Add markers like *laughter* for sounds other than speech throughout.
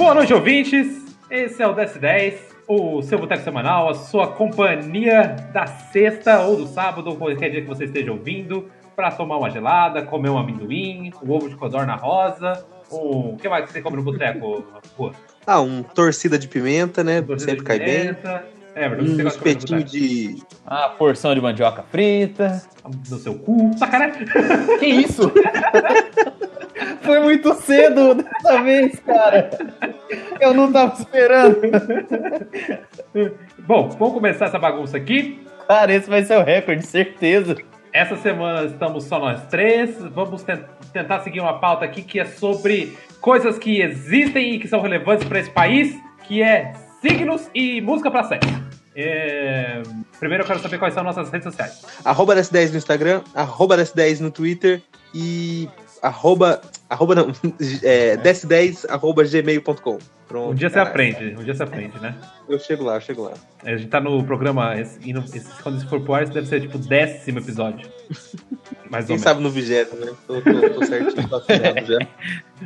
Boa noite, ouvintes. Esse é o DS10, o seu boteco semanal, a sua companhia da sexta ou do sábado, qualquer dia que você esteja ouvindo, para tomar uma gelada, comer um amendoim, um ovo de codorna rosa. Um... O que mais que você come no boteco? Ah, um torcida de pimenta, né? Torcida Sempre de cai bem. pimenta. É, verdade, Um você gosta de comer no espetinho de. Ah, porção de mandioca frita. No seu cu. Sacanagem. Que isso? *laughs* Foi muito cedo dessa vez, cara. Eu não tava esperando. Bom, vamos começar essa bagunça aqui. Cara, esse vai ser o recorde, certeza. Essa semana estamos só nós três. Vamos ten- tentar seguir uma pauta aqui que é sobre coisas que existem e que são relevantes para esse país, que é signos e música para sexo. É, Primeiro eu quero saber quais são nossas redes sociais. Arroba DS10 no Instagram, arroba DS10 no Twitter e arroba. Arroba não. *laughs* É, DS10 arroba gmail.com. Pronto. Um dia você caralho. aprende, um dia você aprende, né? Eu chego lá, eu chego lá. A gente tá no programa, esse- esse- quando isso for pro ar, isso deve ser tipo o décimo episódio. Mais ou Quem menos. sabe no vigésimo, né? Tô, tô, tô certinho, tô *laughs* já.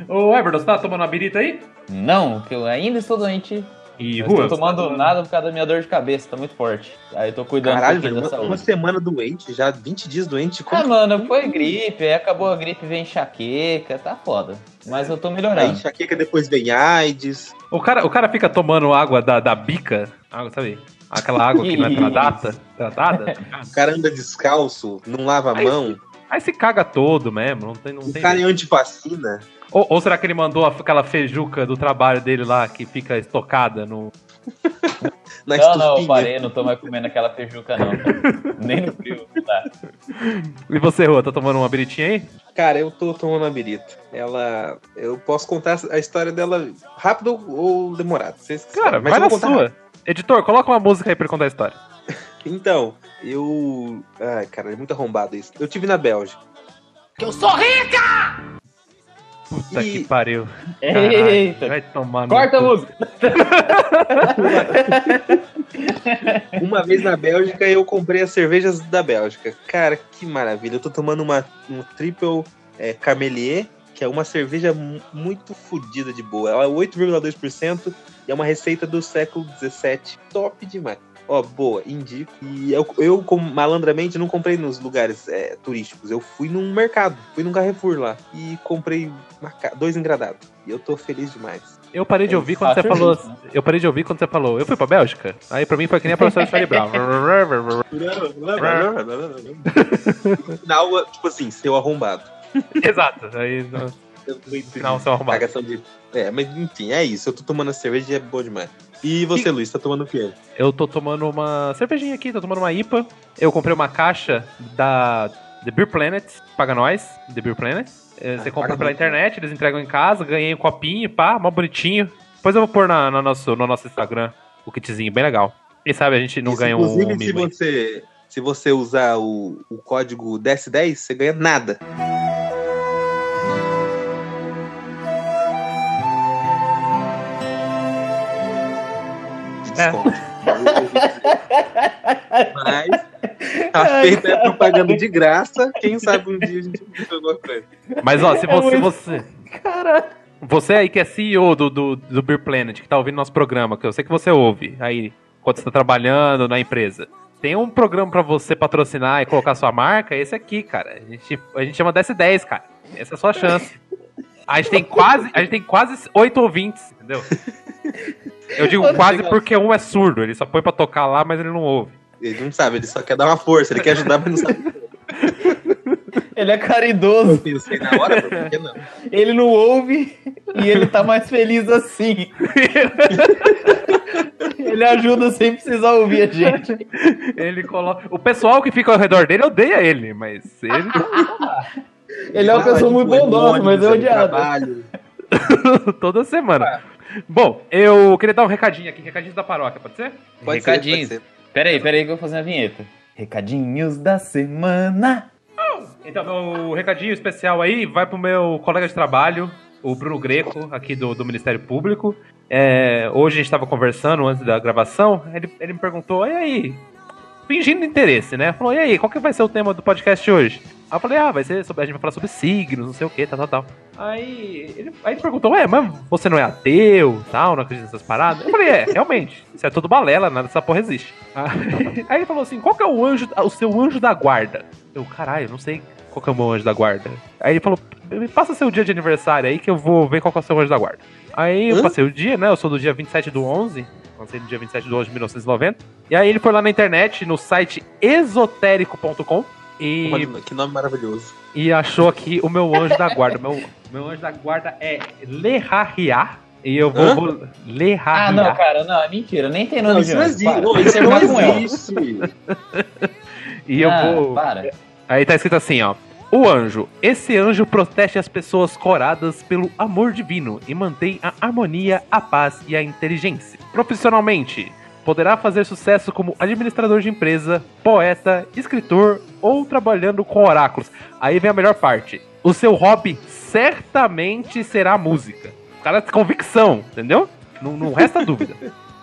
Ô, Everton, você tá tomando uma birita aí? Não, que eu ainda estou doente. E Não Rua? estou tomando nada por causa da minha dor de cabeça, tá muito forte. Aí eu tô cuidando Caralho, um velho, da uma, saúde. uma semana doente, já 20 dias doente. Como Ah, mano, foi gripe, aí acabou a gripe, vem enxaqueca, tá foda. Mas eu tô Aí melhorando. enxaqueca depois vem AIDS. O cara, o cara fica tomando água da, da bica, água, sabe? Aquela água que não é *laughs* tratada, tratada. O cara anda descalço, não lava a Aí mão. Aí se caga todo mesmo, não tem. Não O tem cara é antivacina. ou, ou será que ele mandou aquela feijuca do trabalho dele lá que fica estocada no. *laughs* Na Não, não, eu parei, não tô mais comendo aquela feijuca, não. *laughs* Nem no frio, tá. E você, Rua, tá tomando uma biritinha aí? Cara, eu tô tomando a birita. Ela. Eu posso contar a história dela rápido ou demorado. Vocês Cara, vai na sua. rápido. Editor, coloca uma música aí pra contar a história. Então, eu. Ai, cara, é muito arrombado isso. Eu tive na Bélgica. Puta E- que pariu. Caralho, Eita! vai tomar no Corta música! *laughs* Uma vez na Bélgica eu comprei as cervejas da Bélgica. Cara, que maravilha. Eu tô tomando uma um triple é, Carmelier, que é uma cerveja mu- muito fodida de boa. Ela é 8,2% e é uma receita do século 17. Top demais. Ó, boa, indico. E eu, eu como malandramente, não comprei nos lugares é, turísticos. Eu fui num mercado, fui num Carrefour lá e comprei uma dois engradados. E eu tô feliz demais. Eu parei de É ouvir quando você falou. isso, né? Eu parei de ouvir quando você falou. Eu fui pra Bélgica? Aí pra mim foi que nem a professora Charlie Brown. *laughs* No final, tipo assim, seu arrombado. Exato. Aí no final seu arrumado. Cagação de. É, mas enfim, é isso. Eu tô tomando a cerveja e é boa demais. E você, E- Luiz, tá tomando o quê? Eu tô tomando uma cervejinha aqui, tô tomando uma IPA. Eu comprei uma caixa da The Beer Planet, paga nós, The Beer Planet. É, Você Ah, compra pela muito. internet, eles entregam em casa, ganhei um copinho, pá, mó bonitinho. Depois eu vou pôr na, na nosso, no nosso Instagram o kitzinho, bem legal. Quem sabe a gente não Isso, ganha um, Inclusive, se você, se você usar o, o código DS10, você ganha nada. É. Desconto. Mas tá feita a propaganda de graça. Quem sabe um dia a gente faz alguma coisa. Mas ó, se É você. muito- você Caralho! Você aí que é CEO do, do, do Beer Planet, que tá ouvindo nosso programa, que eu sei que você ouve aí quando você tá trabalhando na empresa. Tem um programa pra você patrocinar e colocar sua marca, esse aqui, cara. A gente, a gente chama DS10, cara. Essa é a sua chance. A gente tem quase, a gente tem quase oito ouvintes, entendeu? Eu digo *laughs* quase porque um é surdo, ele só põe pra tocar lá, mas ele não ouve. Ele não sabe, ele só quer dar uma força, ele quer ajudar, mas não sabe. *laughs* Ele é caridoso, Eu pensei na hora, por que não? ele não ouve e ele tá mais feliz assim. *laughs* Ele ajuda sem precisar ouvir a gente. Ele coloca. O pessoal que fica ao redor dele odeia ele, mas ele. Ele é uma pessoa muito bondosa, mas é odiado. Toda semana. Bom, eu queria dar um recadinho aqui, recadinho da paróquia, pode ser? Pode ser, Recadinhos. pode ser. Pera aí, pera aí que eu vou fazer a vinheta. Recadinhos da semana. Então, meu recadinho especial aí vai pro meu colega de trabalho, o Bruno Greco, aqui do, do Ministério Público. É, hoje a gente estava conversando antes da gravação, ele, ele me perguntou, e aí? Fingindo interesse, né? Falou, e aí, qual que vai ser o tema do podcast hoje? Aí eu falei, ah, vai ser sobre, a gente vai falar sobre signos, não sei o que, tal, tal, tal. Aí ele, aí ele perguntou, ué, mas você não é ateu, tal, não acredita nessas paradas? Eu falei, é, realmente, isso é tudo balela, nada dessa porra existe. Aí, *laughs* aí ele falou assim, qual que é o anjo, o seu anjo da guarda? Eu, caralho, não sei qual que é o meu anjo da guarda. Aí ele falou, me passa seu dia de aniversário aí que eu vou ver qual que é o seu anjo da guarda. Aí eu Hã? passei o dia, né, eu sou do dia 27 do 11, lancei no dia 27 de 11 de 1990. E aí ele foi lá na internet, no site esotérico.com e, Olha, que nome maravilhoso. e achou aqui o meu anjo da guarda. Meu, meu anjo da guarda é Lerahia. E eu vou. Vou Ah, não, cara, não, é mentira. Nem tem nome Não, de isso não anjo. isso não existe. *laughs* e eu Ah, vou. Para. Aí tá escrito assim, ó. O anjo. Esse anjo protege as pessoas coradas pelo amor divino e mantém a harmonia, a paz e a inteligência. Profissionalmente, poderá fazer sucesso como administrador de empresa, poeta, escritor ou trabalhando com oráculos. Aí vem a melhor parte. O seu hobby certamente será a música. O cara tem convicção, entendeu? Não, não resta *laughs* dúvida.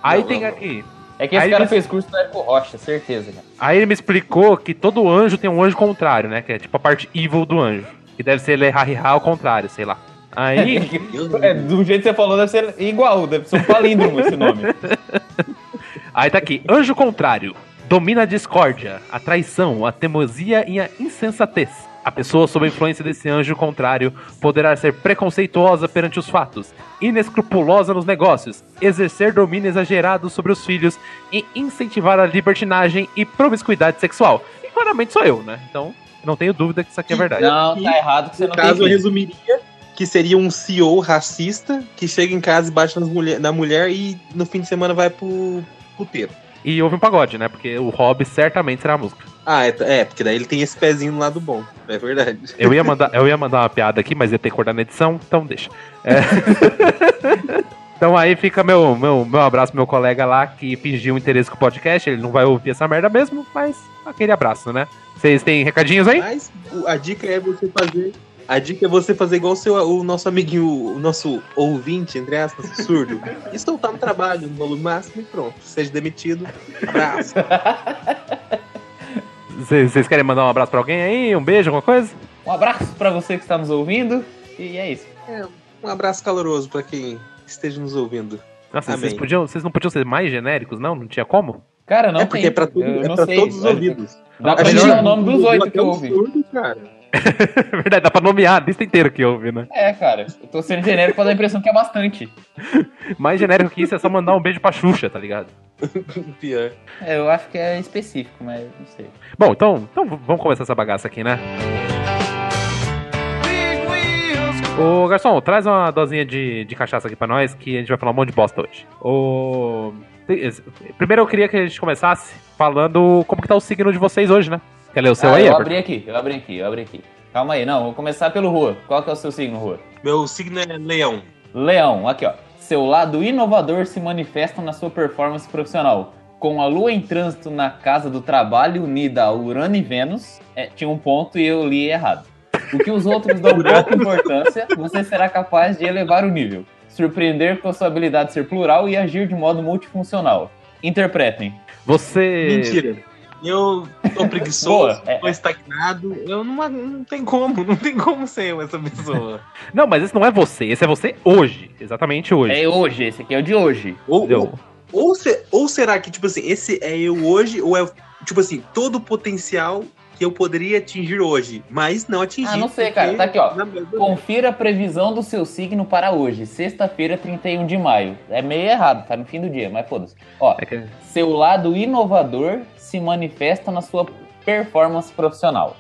Aí Não, tem não, aqui. É que esse Aí cara ele- fez curso do Érico Rocha, certeza, cara. Aí ele me explicou que todo anjo tem um anjo contrário, né? Que é tipo a parte evil do anjo. Que deve ser Lerahia ao contrário, sei lá. Aí. *laughs* É, do jeito que você falou, deve ser igual, deve ser um palíndromo esse nome. *laughs* Aí tá aqui. Anjo contrário. Domina a discórdia, a traição, a teimosia e a insensatez. A pessoa sob a influência desse anjo contrário poderá ser preconceituosa perante os fatos, inescrupulosa nos negócios, exercer domínio exagerado sobre os filhos e incentivar a libertinagem e promiscuidade sexual. E claramente sou eu, né? Então, não tenho dúvida que isso aqui é verdade. Não, tá errado que você No não caso, eu tem filho. resumiria que seria um CEO racista que chega em casa e bate nas mulher, na mulher e no fim de semana vai pro puteiro. E houve um pagode, né? Porque o hobby certamente será a música. Ah, é, é, porque daí ele tem esse pezinho no lado bom. É verdade. Eu ia mandar, eu ia mandar uma piada aqui, mas ia ter que cortar na edição, então deixa. É. *laughs* então aí fica meu, meu, meu abraço pro meu colega lá que fingiu interesse com o podcast. Ele não vai ouvir essa merda mesmo, mas aquele abraço, né? Vocês têm recadinhos aí? Mas a dica é você fazer. A dica é você fazer igual o, seu, o nosso amiguinho, o nosso ouvinte, entre aspas, surdo. E soltar no trabalho, no volume máximo e pronto. Seja demitido. Abraço. *laughs* Vocês querem mandar um abraço pra alguém aí? Um beijo, alguma coisa? Um abraço pra você que está nos ouvindo. E é isso. Um abraço caloroso pra quem esteja nos ouvindo. Nossa, vocês, podiam, vocês não podiam ser mais genéricos, não? Não tinha como? Cara, não é porque tem. é pra, tudo, é pra sei. todos os ouvidos. Dá pra gente dizer já o nome dos oito que eu um ouvi. surdo, cara. É *laughs* verdade, dá pra nomear a lista inteira que ouve, né? É, cara. Eu tô sendo genérico pra dar a impressão que é bastante. *laughs* Mais genérico que isso é só mandar um beijo pra Xuxa, tá ligado? *laughs* Pior. É, eu acho que é específico, mas não sei. Bom, então, então vamos começar essa bagaça aqui, né? Ô, garçom, traz uma dosinha de, de cachaça aqui pra nós, que a gente vai falar um monte de bosta hoje. Ô... Primeiro eu queria que a gente começasse falando como que tá o signo de vocês hoje, né? Quer ler o seu ah, aí, eu abri aqui, eu abri aqui, eu abri aqui. Calma aí, não, vou começar pelo Rua. Qual que é o seu signo, Rua? Meu signo é leão. Leão, aqui ó. Seu lado inovador se manifesta na sua performance profissional. Com a lua em trânsito na casa do trabalho unida a Urano e Vênus, é, tinha um ponto e eu li errado. O que os outros dão *laughs* pouca importância, você será capaz de elevar o nível. Surpreender com a sua habilidade de ser plural e agir de modo multifuncional. Interpretem. Você... Mentira. Eu tô preguiçoso, Boa, é. tô estagnado. Eu não, não tem como, não tem como ser essa pessoa. *laughs* Não, mas esse não é você, esse é você hoje. Exatamente hoje. É hoje, esse aqui é o de hoje. Ou, ou, ou, se- ou será que, tipo assim, esse é eu hoje, ou é, tipo assim, todo o potencial que eu poderia atingir hoje, mas não atingi. Ah, não sei, cara. Tá aqui, ó. Confira a previsão do seu signo para hoje, sexta-feira, 31 de maio. É meio errado, tá no fim do dia, mas foda-se. Ó, É que- seu lado inovador se manifesta na sua performance profissional.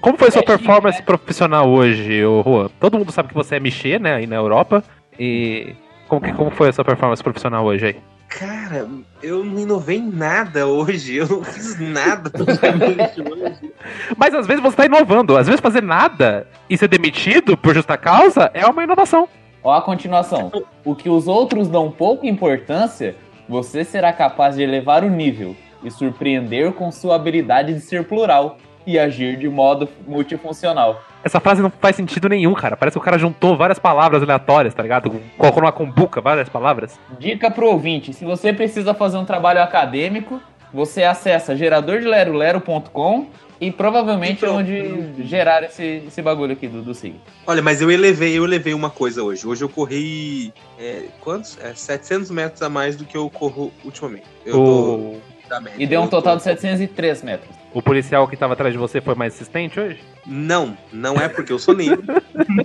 Como foi sua É chique, performance né? profissional hoje, ô Juan? Todo mundo sabe que você é mexer, né, aí na Europa. E como, que, como foi a sua performance profissional hoje aí? Cara, eu não inovei em nada hoje, eu não fiz nada praticamente hoje. Mas às vezes você tá inovando. Às vezes fazer nada e ser demitido por justa causa é uma inovação. Ó a continuação. O que os outros dão pouca importância, você será capaz de elevar o nível e surpreender com sua habilidade de ser plural e agir de modo multifuncional. Essa frase não faz sentido nenhum, cara. Parece que o cara juntou várias palavras aleatórias, tá ligado? Colocou numa cumbuca várias palavras. Dica pro ouvinte: se você precisa fazer um trabalho acadêmico, você acessa geradordelerolero.com E provavelmente Então- onde geraram esse, esse bagulho aqui do, do SIG. Olha, mas eu elevei, eu elevei uma coisa hoje. Hoje eu corri. é, quantos? É, 700 metros a mais do que eu corro ultimamente. Eu tô O, da média. E deu um Eu tô- total de 703 metros. O policial que tava atrás de você foi mais assistente hoje? Não, não é porque eu sou negro.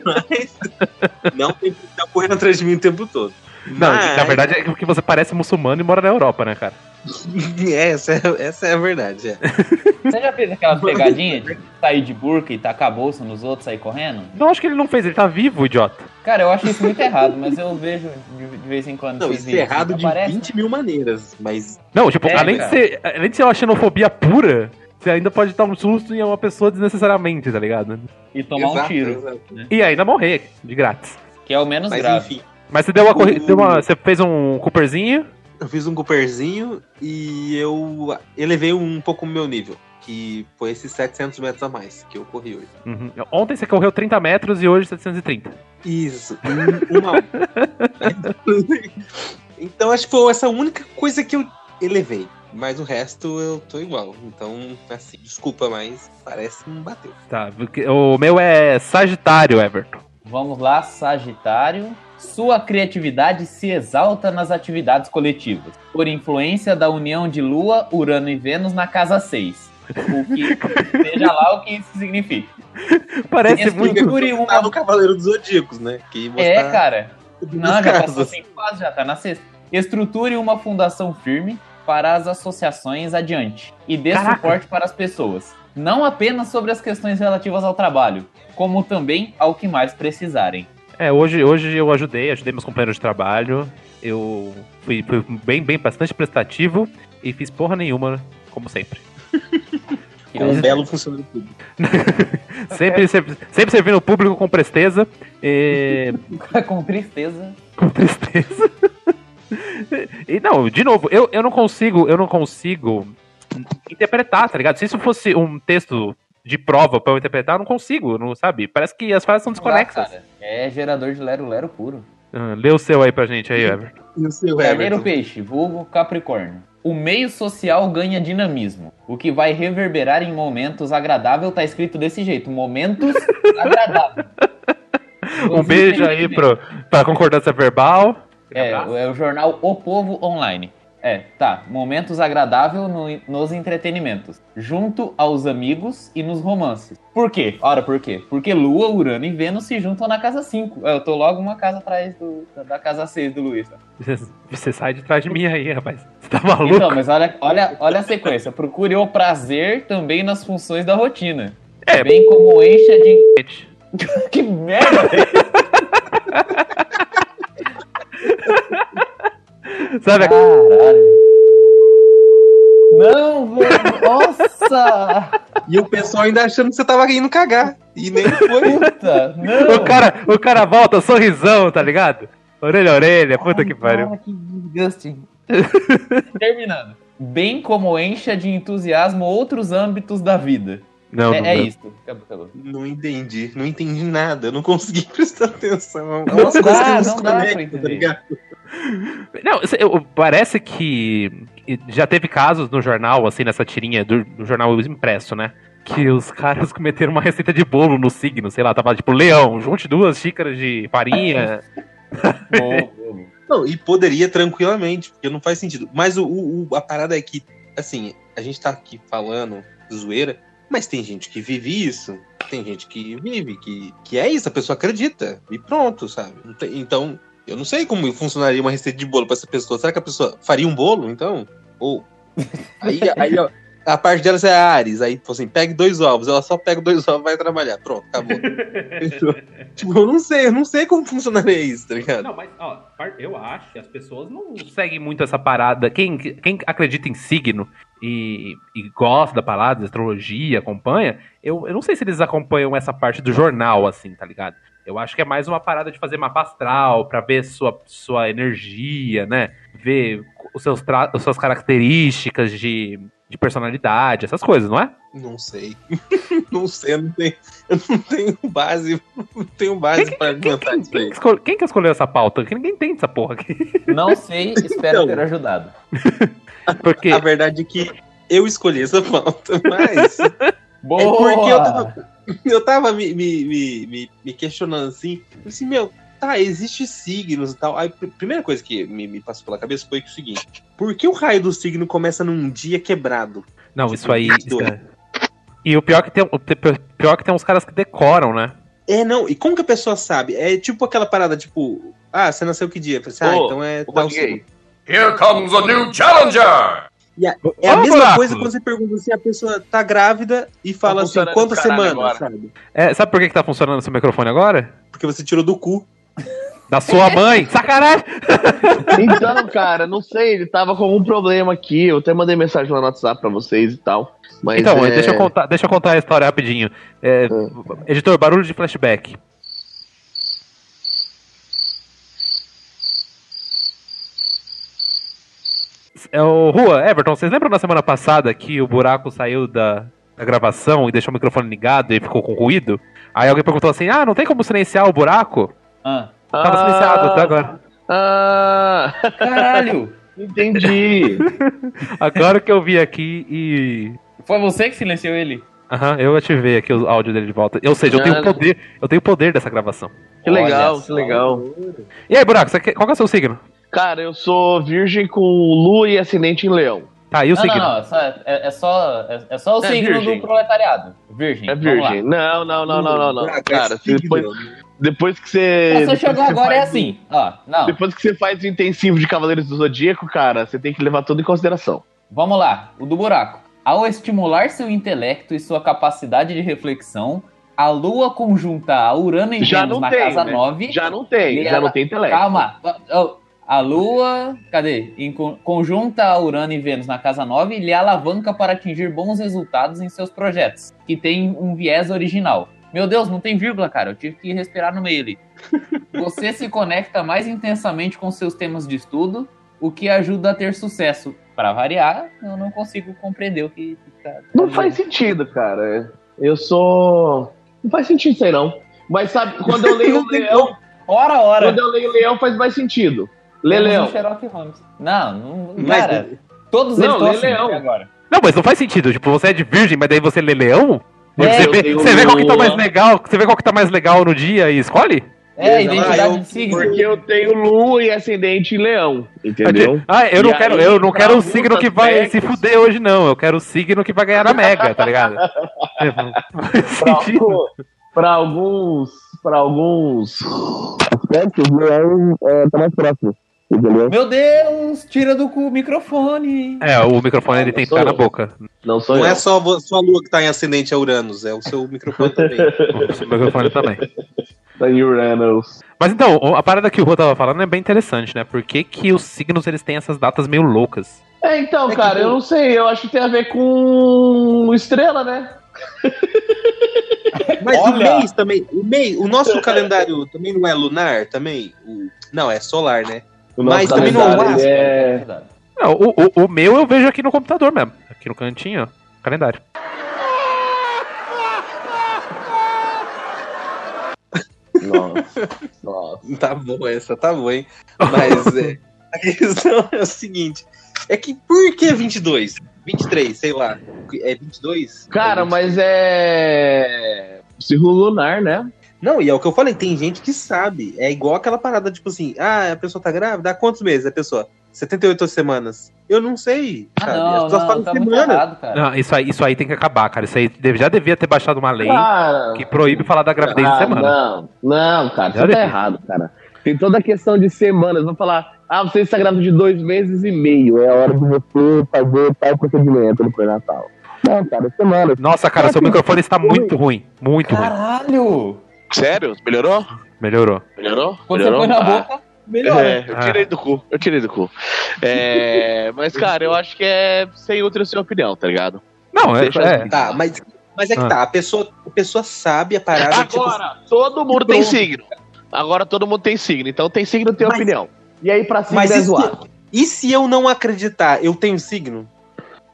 mas. Não tem que estar correndo atrás de mim o tempo todo. Não, Mas- na verdade é porque você parece muçulmano e mora na Europa, né, cara? *laughs* É, essa, é, essa é a verdade. É. Você já fez aquela pegadinha de sair de burca e tacar a bolsa nos outros, sair correndo? Não, acho que ele não fez, ele tá vivo, idiota. Cara, eu acho isso muito errado, mas eu vejo de, de vez em quando. Não, isso é errado de Aparece, 20 mil maneiras. Mas Não, tipo, É, além, de ser, além de ser uma xenofobia pura, você ainda pode dar um susto em uma pessoa desnecessariamente, tá ligado? E tomar um Exato, tiro, exato. E ainda morrer, de grátis. que é o menos Mas grave. enfim, Mas você deu uma corrida. O- deu uma- Você fez um Cooperzinho. eu fiz um Cooperzinho e eu elevei um pouco o meu nível. Que foi esses 700 metros a mais que eu corri hoje. Uhum. Ontem você correu 30 metros e hoje 730. Isso, um- uma. *laughs* então acho que foi essa única coisa que eu elevei. Mas o resto eu tô igual. Então, assim, desculpa, mas parece que não bateu. Tá, porque o meu é Sagitário, Everton. Vamos lá, Sagitário. Sua criatividade se exalta nas atividades coletivas, por influência da união de Lua, Urano e Vênus na casa 6. O que *laughs* seja lá o que isso significa. Parece muito. Uma- Tá no Cavaleiro dos Zodíacos, né? Que É, mostrar cara. Não, já casas. passou cinco fases, já tá na sexta. Estruture uma fundação firme para as associações adiante e dê Caraca. suporte para as pessoas. Não apenas sobre as questões relativas ao trabalho, como também ao que mais precisarem. É, hoje, hoje eu ajudei, ajudei meus companheiros de trabalho. Eu fui, fui bem, bem, bastante prestativo e fiz porra nenhuma, como sempre. *laughs* Com um belo funcionário público. *laughs* Sempre, sempre, sempre servindo o público com presteza. E, *laughs* Com tristeza. com tristeza. *laughs* E não, de novo, eu, eu não consigo, eu não consigo interpretar, tá ligado? Se isso fosse um texto de prova pra eu interpretar, eu não consigo, não sabe? Parece que as frases são desconexas. Ah, cara, é gerador de lero-lero puro. Ah, lê o seu aí pra gente aí, Everton. E o seu Everton? Peixe, vulgo Capricórnio. O meio social ganha dinamismo, o que vai reverberar em momentos agradáveis, tá escrito desse jeito, momentos *laughs* agradáveis. Um beijo aí pro, pra concordância verbal. É, é o jornal O Povo Online. É, tá. Momentos agradáveis no- nos entretenimentos. Junto aos amigos e nos romances. Por quê? Ora, por quê? Porque Lua, Urano e Vênus se juntam na casa 5. Eu tô logo uma casa atrás do- da casa 6 do Luiz. Você, você sai de trás de mim aí, rapaz. Você tá maluco? Então, mas olha, olha, olha a sequência. Procure o prazer também nas funções da rotina. É. Bem como encha de. *laughs* que merda! *laughs* Sabe, Caralho. Não, velho. Nossa! E o pessoal ainda achando que você tava indo cagar. E nem foi. Puta! Não! o cara, o cara volta, sorrisão, tá ligado? Orelha a orelha, puta que pariu. Cara, que disgusting. Terminando. Bem como encha de entusiasmo outros âmbitos da vida. Não, é não, é não. isso. Acabou, acabou. Não entendi, não entendi nada. Eu não consegui *laughs* prestar atenção. Não Umas dá, não dá pra conectam, entender. tá? Não, parece que já teve casos no jornal, assim, nessa tirinha do, do jornal impresso, né? Que os caras *laughs* cometeram uma receita de bolo no signo, sei lá, tava tipo, leão, junte duas xícaras de farinha. *laughs* Não, e poderia tranquilamente, porque não faz sentido. Mas o, o- o- a parada é que, assim, a gente tá aqui falando zoeira, mas tem gente que vive isso. Tem gente que vive, que, que é isso, a pessoa acredita. E pronto, sabe? Então, eu não sei como funcionaria uma receita de bolo pra essa pessoa. Será que a pessoa faria um bolo, então? Ou. Aí, aí a parte dela é a Ares. Aí, tipo assim, pegue dois ovos. Ela só pega dois ovos e vai trabalhar. Pronto, acabou. *laughs* tipo, eu não sei, eu não sei como funcionaria isso, tá ligado? Não, mas, ó, eu acho que as pessoas não seguem muito essa parada. Quem, quem acredita em signo e, e gosta da parada, de astrologia, acompanha, eu, eu não sei se eles acompanham essa parte do jornal, assim, tá ligado? Eu acho que é mais uma parada de fazer mapa astral, pra ver sua, sua energia, né? Ver os seus tra- as suas características de, de personalidade, essas coisas, não é? Não sei. *laughs* não sei, eu não tenho, eu não tenho base, não tenho base pra argumentar isso Quem, aí. que escol- quem que escolheu essa pauta? Que ninguém entende essa porra aqui. *laughs* Não sei, espero Então. ter ajudado. *laughs* Porque. A verdade é que eu escolhi essa pauta, mas Boa! É porque eu tava, *laughs* eu tava me, me, me, me, me questionando assim. Eu falei assim, meu, tá, existe signos e tal. Aí a primeira coisa que me, me passou pela cabeça foi o seguinte: por que o raio do signo começa num dia quebrado? Não, Tipo, isso aí. 22. isso é- E o pior que tem, o pi- pior que tem uns caras que decoram, né? É, não, e como que a pessoa sabe? É tipo aquela parada, tipo, ah, você nasceu que dia? Eu falei assim, ah, Ô, então é tal signo. Here comes a new challenger! É a Ô, mesma buraco. coisa quando você pergunta se a pessoa tá grávida e fala assim, funcionando quantas semanas, agora. sabe? É, sabe por que, que tá funcionando seu microfone agora? Porque você tirou do cu. Da sua mãe! *laughs* Sacanagem! Então, cara, não sei, ele tava com algum problema aqui. Eu até mandei mensagem lá no WhatsApp pra vocês e tal. Mas então, é... deixa, eu contar, deixa eu contar a história rapidinho. É, Editor, barulho de flashback. É o Rua, Everton, vocês lembram na semana passada que o buraco saiu da, da gravação e deixou o microfone ligado e ficou com ruído? Aí alguém perguntou assim: Ah, não tem como silenciar o buraco? Ah, Tava silenciado até agora. Ah, caralho! *laughs* entendi. *laughs* Agora que eu vi aqui e. Foi você que silenciou ele? Aham, eu ativei aqui o áudio dele de volta. Ou seja, eu tenho Ah, o poder, eu tenho o poder dessa gravação. Que legal, Olha que legal. E aí, buraco, você quer- qual que é o seu signo? Cara, eu sou virgem com lua e ascendente em leão. Tá, e o não, signo? não, não, é só, é, é só, é, é só o É signo virgem. do proletariado. Virgem. É virgem. Não, não, não, não, não, não. Ah, Cara, depois, depois que você. Você depois chegou você agora é assim. Ó, não. Depois que você faz o intensivo de Cavaleiros do Zodíaco, cara, você tem que levar tudo em consideração. Vamos lá, o do buraco. Ao estimular seu intelecto e sua capacidade de reflexão, a Lua conjunta a Urano e Já Vênus na tem, casa né? 9. Já não tem, já ela- não tem intelecto. Calma. A Lua, cadê? Em con- conjunta a Urano e Vênus na casa 9 e lhe alavanca para atingir bons resultados em seus projetos, que tem um viés original. Meu Deus, não tem vírgula, cara. Eu tive que respirar no meio ali. *laughs* Você se conecta mais intensamente com seus temas de estudo, o que ajuda a ter sucesso. Para variar, eu não consigo compreender o que tá. Não faz sentido, cara. Eu sou. Não faz sentido isso aí, não. Mas sabe, quando eu leio *laughs* o leão, Ora, ora. quando eu leio o leão faz mais sentido. Lê Temos leão. um Sherlock Holmes. Não, não Mas- cara, todos Não, eles estão assim agora. Não, mas não faz sentido. Tipo, você é de virgem, mas daí você lê leão? É, você, eu vê, você vê qual que tá mais legal, você vê qual que tá mais legal no dia e escolhe? É, identidade Ah, eu- de signo. Porque eu tenho lua e ascendente em leão. Entendeu? Ah, eu E não aí, quero, eu não quero o alguns signo que vai se fuder hoje, não. Eu quero o signo que vai ganhar na Mega, tá ligado? *laughs* É, pra alguns. Pra alguns aspectos, o leão é, tá mais próximo. Entendeu? Meu Deus, tira do cu o microfone. É, o microfone ele tem que ficar na boca. Não sou Não eu. é só vo- sua lua que tá em ascendente a Uranus, é o seu microfone também. *laughs* O microfone também. Da Uranus. Mas então, a parada que o Rô tava falando é bem interessante, né? Por que, que os signos eles têm essas datas meio loucas? É, então, É que cara, tem- eu não sei. Eu acho que tem a ver com estrela, né? *laughs* Mas Olha. o mês também, o mês, o nosso calendário também não é lunar, também? O- não, é solar, né? O Mas também não é- ele é... Não, o, o, o meu eu vejo aqui no computador mesmo. Aqui no cantinho, ó. Calendário. *laughs* Nossa. Nossa. Tá bom, essa tá boa, hein? Mas é, *laughs* a questão é o seguinte: é que por que 22? 23, sei lá. É 22? Cara, É mas é. Círculo lunar, né? Não, e é o que eu falei, tem gente que sabe. É igual aquela parada, tipo assim, ah, a pessoa tá grávida? Há quantos meses a pessoa? 78 semanas. Eu não sei. Ah, sabe? As não, pessoas não, falam tá muito semana. errado, cara. Não, isso aí, isso aí tem que acabar, cara. Isso aí já devia ter baixado uma lei Cara. que proíbe falar da gravidez de Ah, semana. Não, não, cara, Já tá devia. errado, cara. Tem toda a questão de semanas. Vão falar, ah, você está grávida de dois meses e meio. É a hora de você fazer tal procedimento no pré-natal. Não, cara, semanas. Nossa, cara, seu microfone está muito ruim. Muito ruim. Caralho! Sério? Melhorou? Melhorou. Melhorou? Quando você põe na boca, melhora. É, eu tirei do cu, eu tirei do cu. É, *laughs* mas, cara, eu acho que é sem outra sua opinião, tá ligado? Não, é. É. assim. Tá, mas, mas é que Ah. tá, a pessoa, a pessoa sabe a parada. tipo, Agora, todo mundo tem Pronto. signo. Agora todo mundo tem signo, então tem signo tem Mas- opinião. E aí pra signo mas é e se, zoado. e se eu não acreditar, eu tenho signo?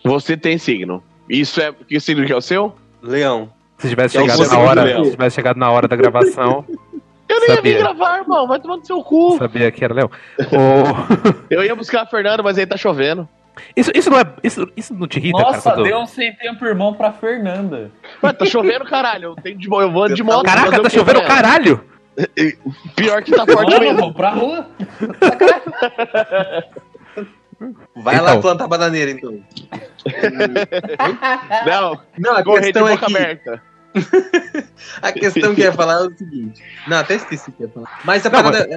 Você tem signo. Isso é. Que signo que é o seu? Leão. Se tivesse É chegado na hora, se tivesse chegado na hora da gravação, Eu nem ia Sabia. vir gravar, irmão. Vai tomando seu cu. sabia que era leão. *laughs* O- Eu ia buscar a Fernanda, mas aí tá chovendo. Isso, isso, não, é, isso, isso não te irrita, Nossa, cara? quando- deu um sem tempo irmão pra Fernanda. Ué, tá chovendo, caralho. Eu, tenho de, eu vou de moto. Caraca, tá chovendo caralho! Pior que tá forte mesmo. vamos pra rua. *laughs* Vai Então. lá plantar bananeira, então. Não, Não, a correr de questão é boca que... aberta. *laughs* A questão que eu ia falar é o seguinte. Não, até esqueci o que eu ia falar. Mas a Não, parada...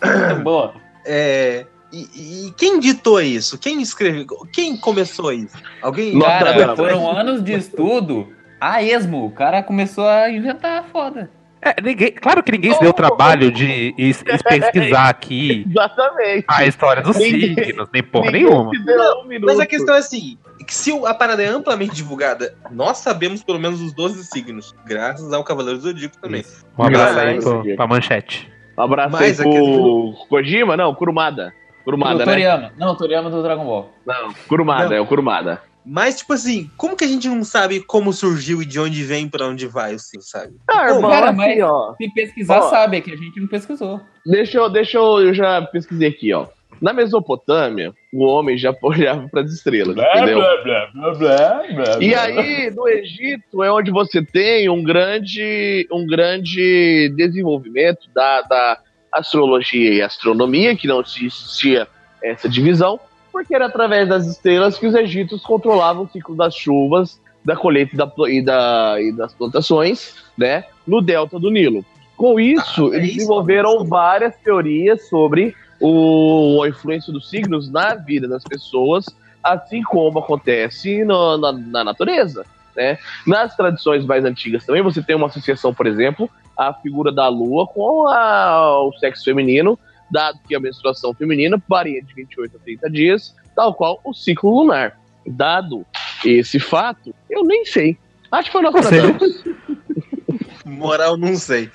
é, Boa. É, e, e quem ditou isso? Quem escreveu? Quem começou isso? Alguém? Nossa, Cara, não, foram anos de estudo a esmo. O cara começou a inventar foda. É, ninguém, claro que ninguém se deu o trabalho de is- is- pesquisar *laughs* aqui Exatamente. a história dos Ninguém- signos, nem porra nenhuma. um. Mas a questão é assim: se a parada é amplamente divulgada, nós sabemos pelo menos os 12 signos, graças ao Cavaleiro do Zodíaco também. Um abraço aí pro, pra manchete. Um abraço Mas aí pro Kojima, não, Kurumada. Kurumada, o né? Toriyama. Não, o Toriyama do Dragon Ball. Não, Kurumada, Não. é o Kurumada. Mas, tipo assim, como que a gente não sabe como surgiu e de onde vem pra onde vai o signo, sabe? Ah, Pô, irmão, cara, assim, mas- ó. Se pesquisar, Ó. sabe, é que a gente não pesquisou. Deixa eu, deixa eu, eu já pesquisei aqui, ó. Na Mesopotâmia, o homem já *laughs* olhava para as estrelas, entendeu? blá, blá, blá, blá, E aí, no Egito, é onde você tem um grande, um grande desenvolvimento da, da astrologia e astronomia, que não existia essa divisão, porque era através das estrelas que os egípcios controlavam o ciclo das chuvas, da colheita e, da, e, da- e das plantações, né, no delta do Nilo. Com isso, Ah, é eles isso. desenvolveram várias teorias sobre o, a influência dos signos na vida das pessoas, assim como acontece no- na, na natureza. Né? Nas tradições mais antigas também, você tem uma associação, por exemplo, a figura da lua com a- o sexo feminino, dado que a menstruação feminina varia de 28 a 30 dias, tal qual o ciclo lunar. Dado esse fato, eu nem sei. Acho que foi nosso *laughs* Moral, não sei.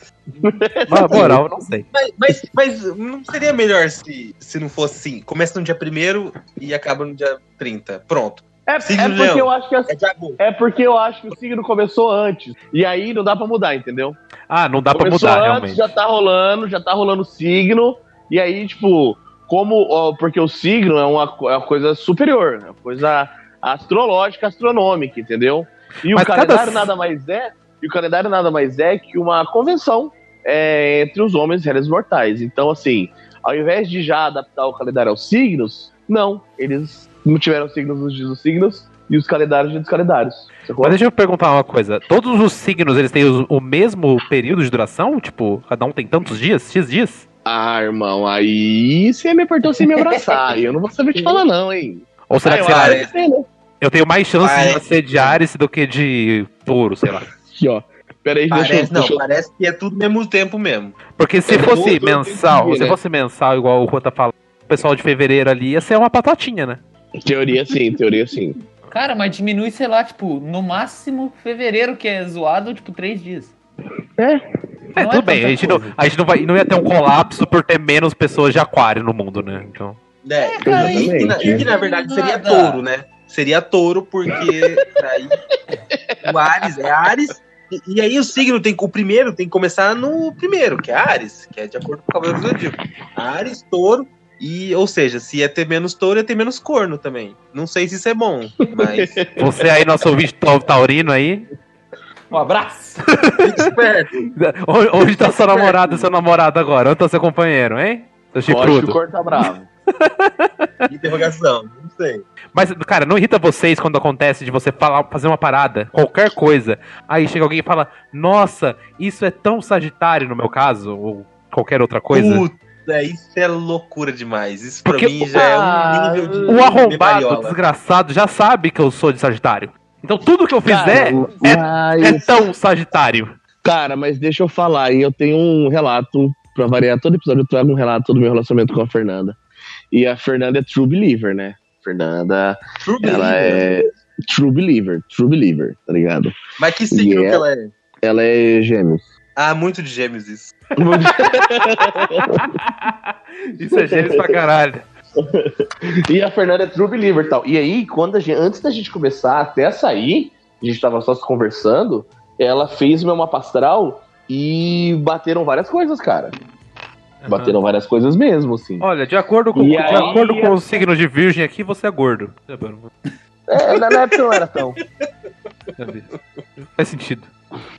Na *laughs* moral, eu não sei. Mas, mas, mas não seria melhor se, se não fosse assim? Começa no dia 1 e acaba no dia 30. Pronto. É, é porque leão. eu acho que a- É agosto. é porque eu acho que o signo começou antes. E aí não dá pra mudar, entendeu? Ah, não dá pra Começou mudar, antes, realmente. já tá rolando, já tá rolando o signo. E aí, tipo, como. porque o signo é uma, é uma coisa superior, é uma coisa astrológica, astronômica, entendeu? E Mas o calendário cada- nada mais é. E o calendário nada mais é que uma convenção é, entre os homens e réis mortais. Então, assim, ao invés de já adaptar o calendário aos signos, não. Eles não tiveram signos nos dias dos signos e os calendários dos calendários. Mas deixa eu perguntar uma coisa. Todos os signos, eles têm os- o mesmo período de duração? Tipo, cada um tem tantos dias? X dias? Ah, irmão, aí você me apertou sem me abraçar. e *laughs* eu não vou saber te falar, não, hein? Ou será Ah, que, eu sei lá, sei, né? eu tenho mais chance de Parece. ser de Ares do que de touro, sei lá. Aqui, ó. Pera aí, deixa eu. Parece, não, deixa eu- parece que é tudo ao mesmo tempo mesmo. Porque se É, fosse todo mensal, ver, se né? fosse mensal, igual o Rua tá falando, o pessoal de fevereiro ali ia ser uma patatinha, né? Teoria sim, teoria sim. Cara, mas diminui, sei lá, tipo, no máximo fevereiro, que é zoado, tipo, três dias. É. É, Não tudo é bem, a gente, não, a gente não, vai, não ia ter um colapso por ter menos pessoas de aquário no mundo, né? Então. É, cara, e, e na, e que, na verdade seria Nada. touro, né? Seria touro, porque *laughs* aí o Ares é Ares. E, e aí o signo tem o primeiro tem que começar no primeiro, que é Ares, que é de acordo com o Cavaleiro do Zodíaco. Ares, touro, e, ou seja, se ia ter menos touro, ia ter menos corno também. Não sei se isso é bom, mas Você aí, nosso ouvinte tau- taurino aí. Um abraço! *laughs* Onde, onde tá sua namorada e seu namorado agora? Onde tá seu companheiro, hein? Seu Eu acho que o chifrudo. corpo tá bravo. *laughs* Interrogação, não sei. Mas, cara, não irrita vocês quando acontece de você falar, fazer uma parada, qualquer coisa, aí chega alguém e fala, nossa, isso é tão sagitário no meu caso, ou qualquer outra coisa. Puta, isso é loucura demais. Isso pra Porque mim já é um nível de. o arrombado, bebariola. desgraçado, já sabe que eu sou de sagitário. Então tudo que eu fizer Cara, é mas, tão sagitário. cara, mas deixa eu falar. E eu tenho um relato, pra variar todo episódio, eu trago um relato do meu relacionamento com a Fernanda. E a Fernanda é true believer, né? Fernanda, True ela believer. é true believer, true believer, tá ligado? Mas que signo que ela é? Ela é gêmeos. Ah, muito de gêmeos isso. *laughs* Isso é gêmeos pra caralho. *laughs* E a Fernanda é true believer e tal. E aí, quando a gente, antes da gente começar até sair, a gente tava só conversando, ela fez o meu mapa astral e bateram várias coisas, cara. Bateram várias coisas mesmo, assim. Olha, de acordo com, E de aí- acordo com o signo de virgem aqui, você é gordo. É, na época não era tão. *laughs* Faz sentido.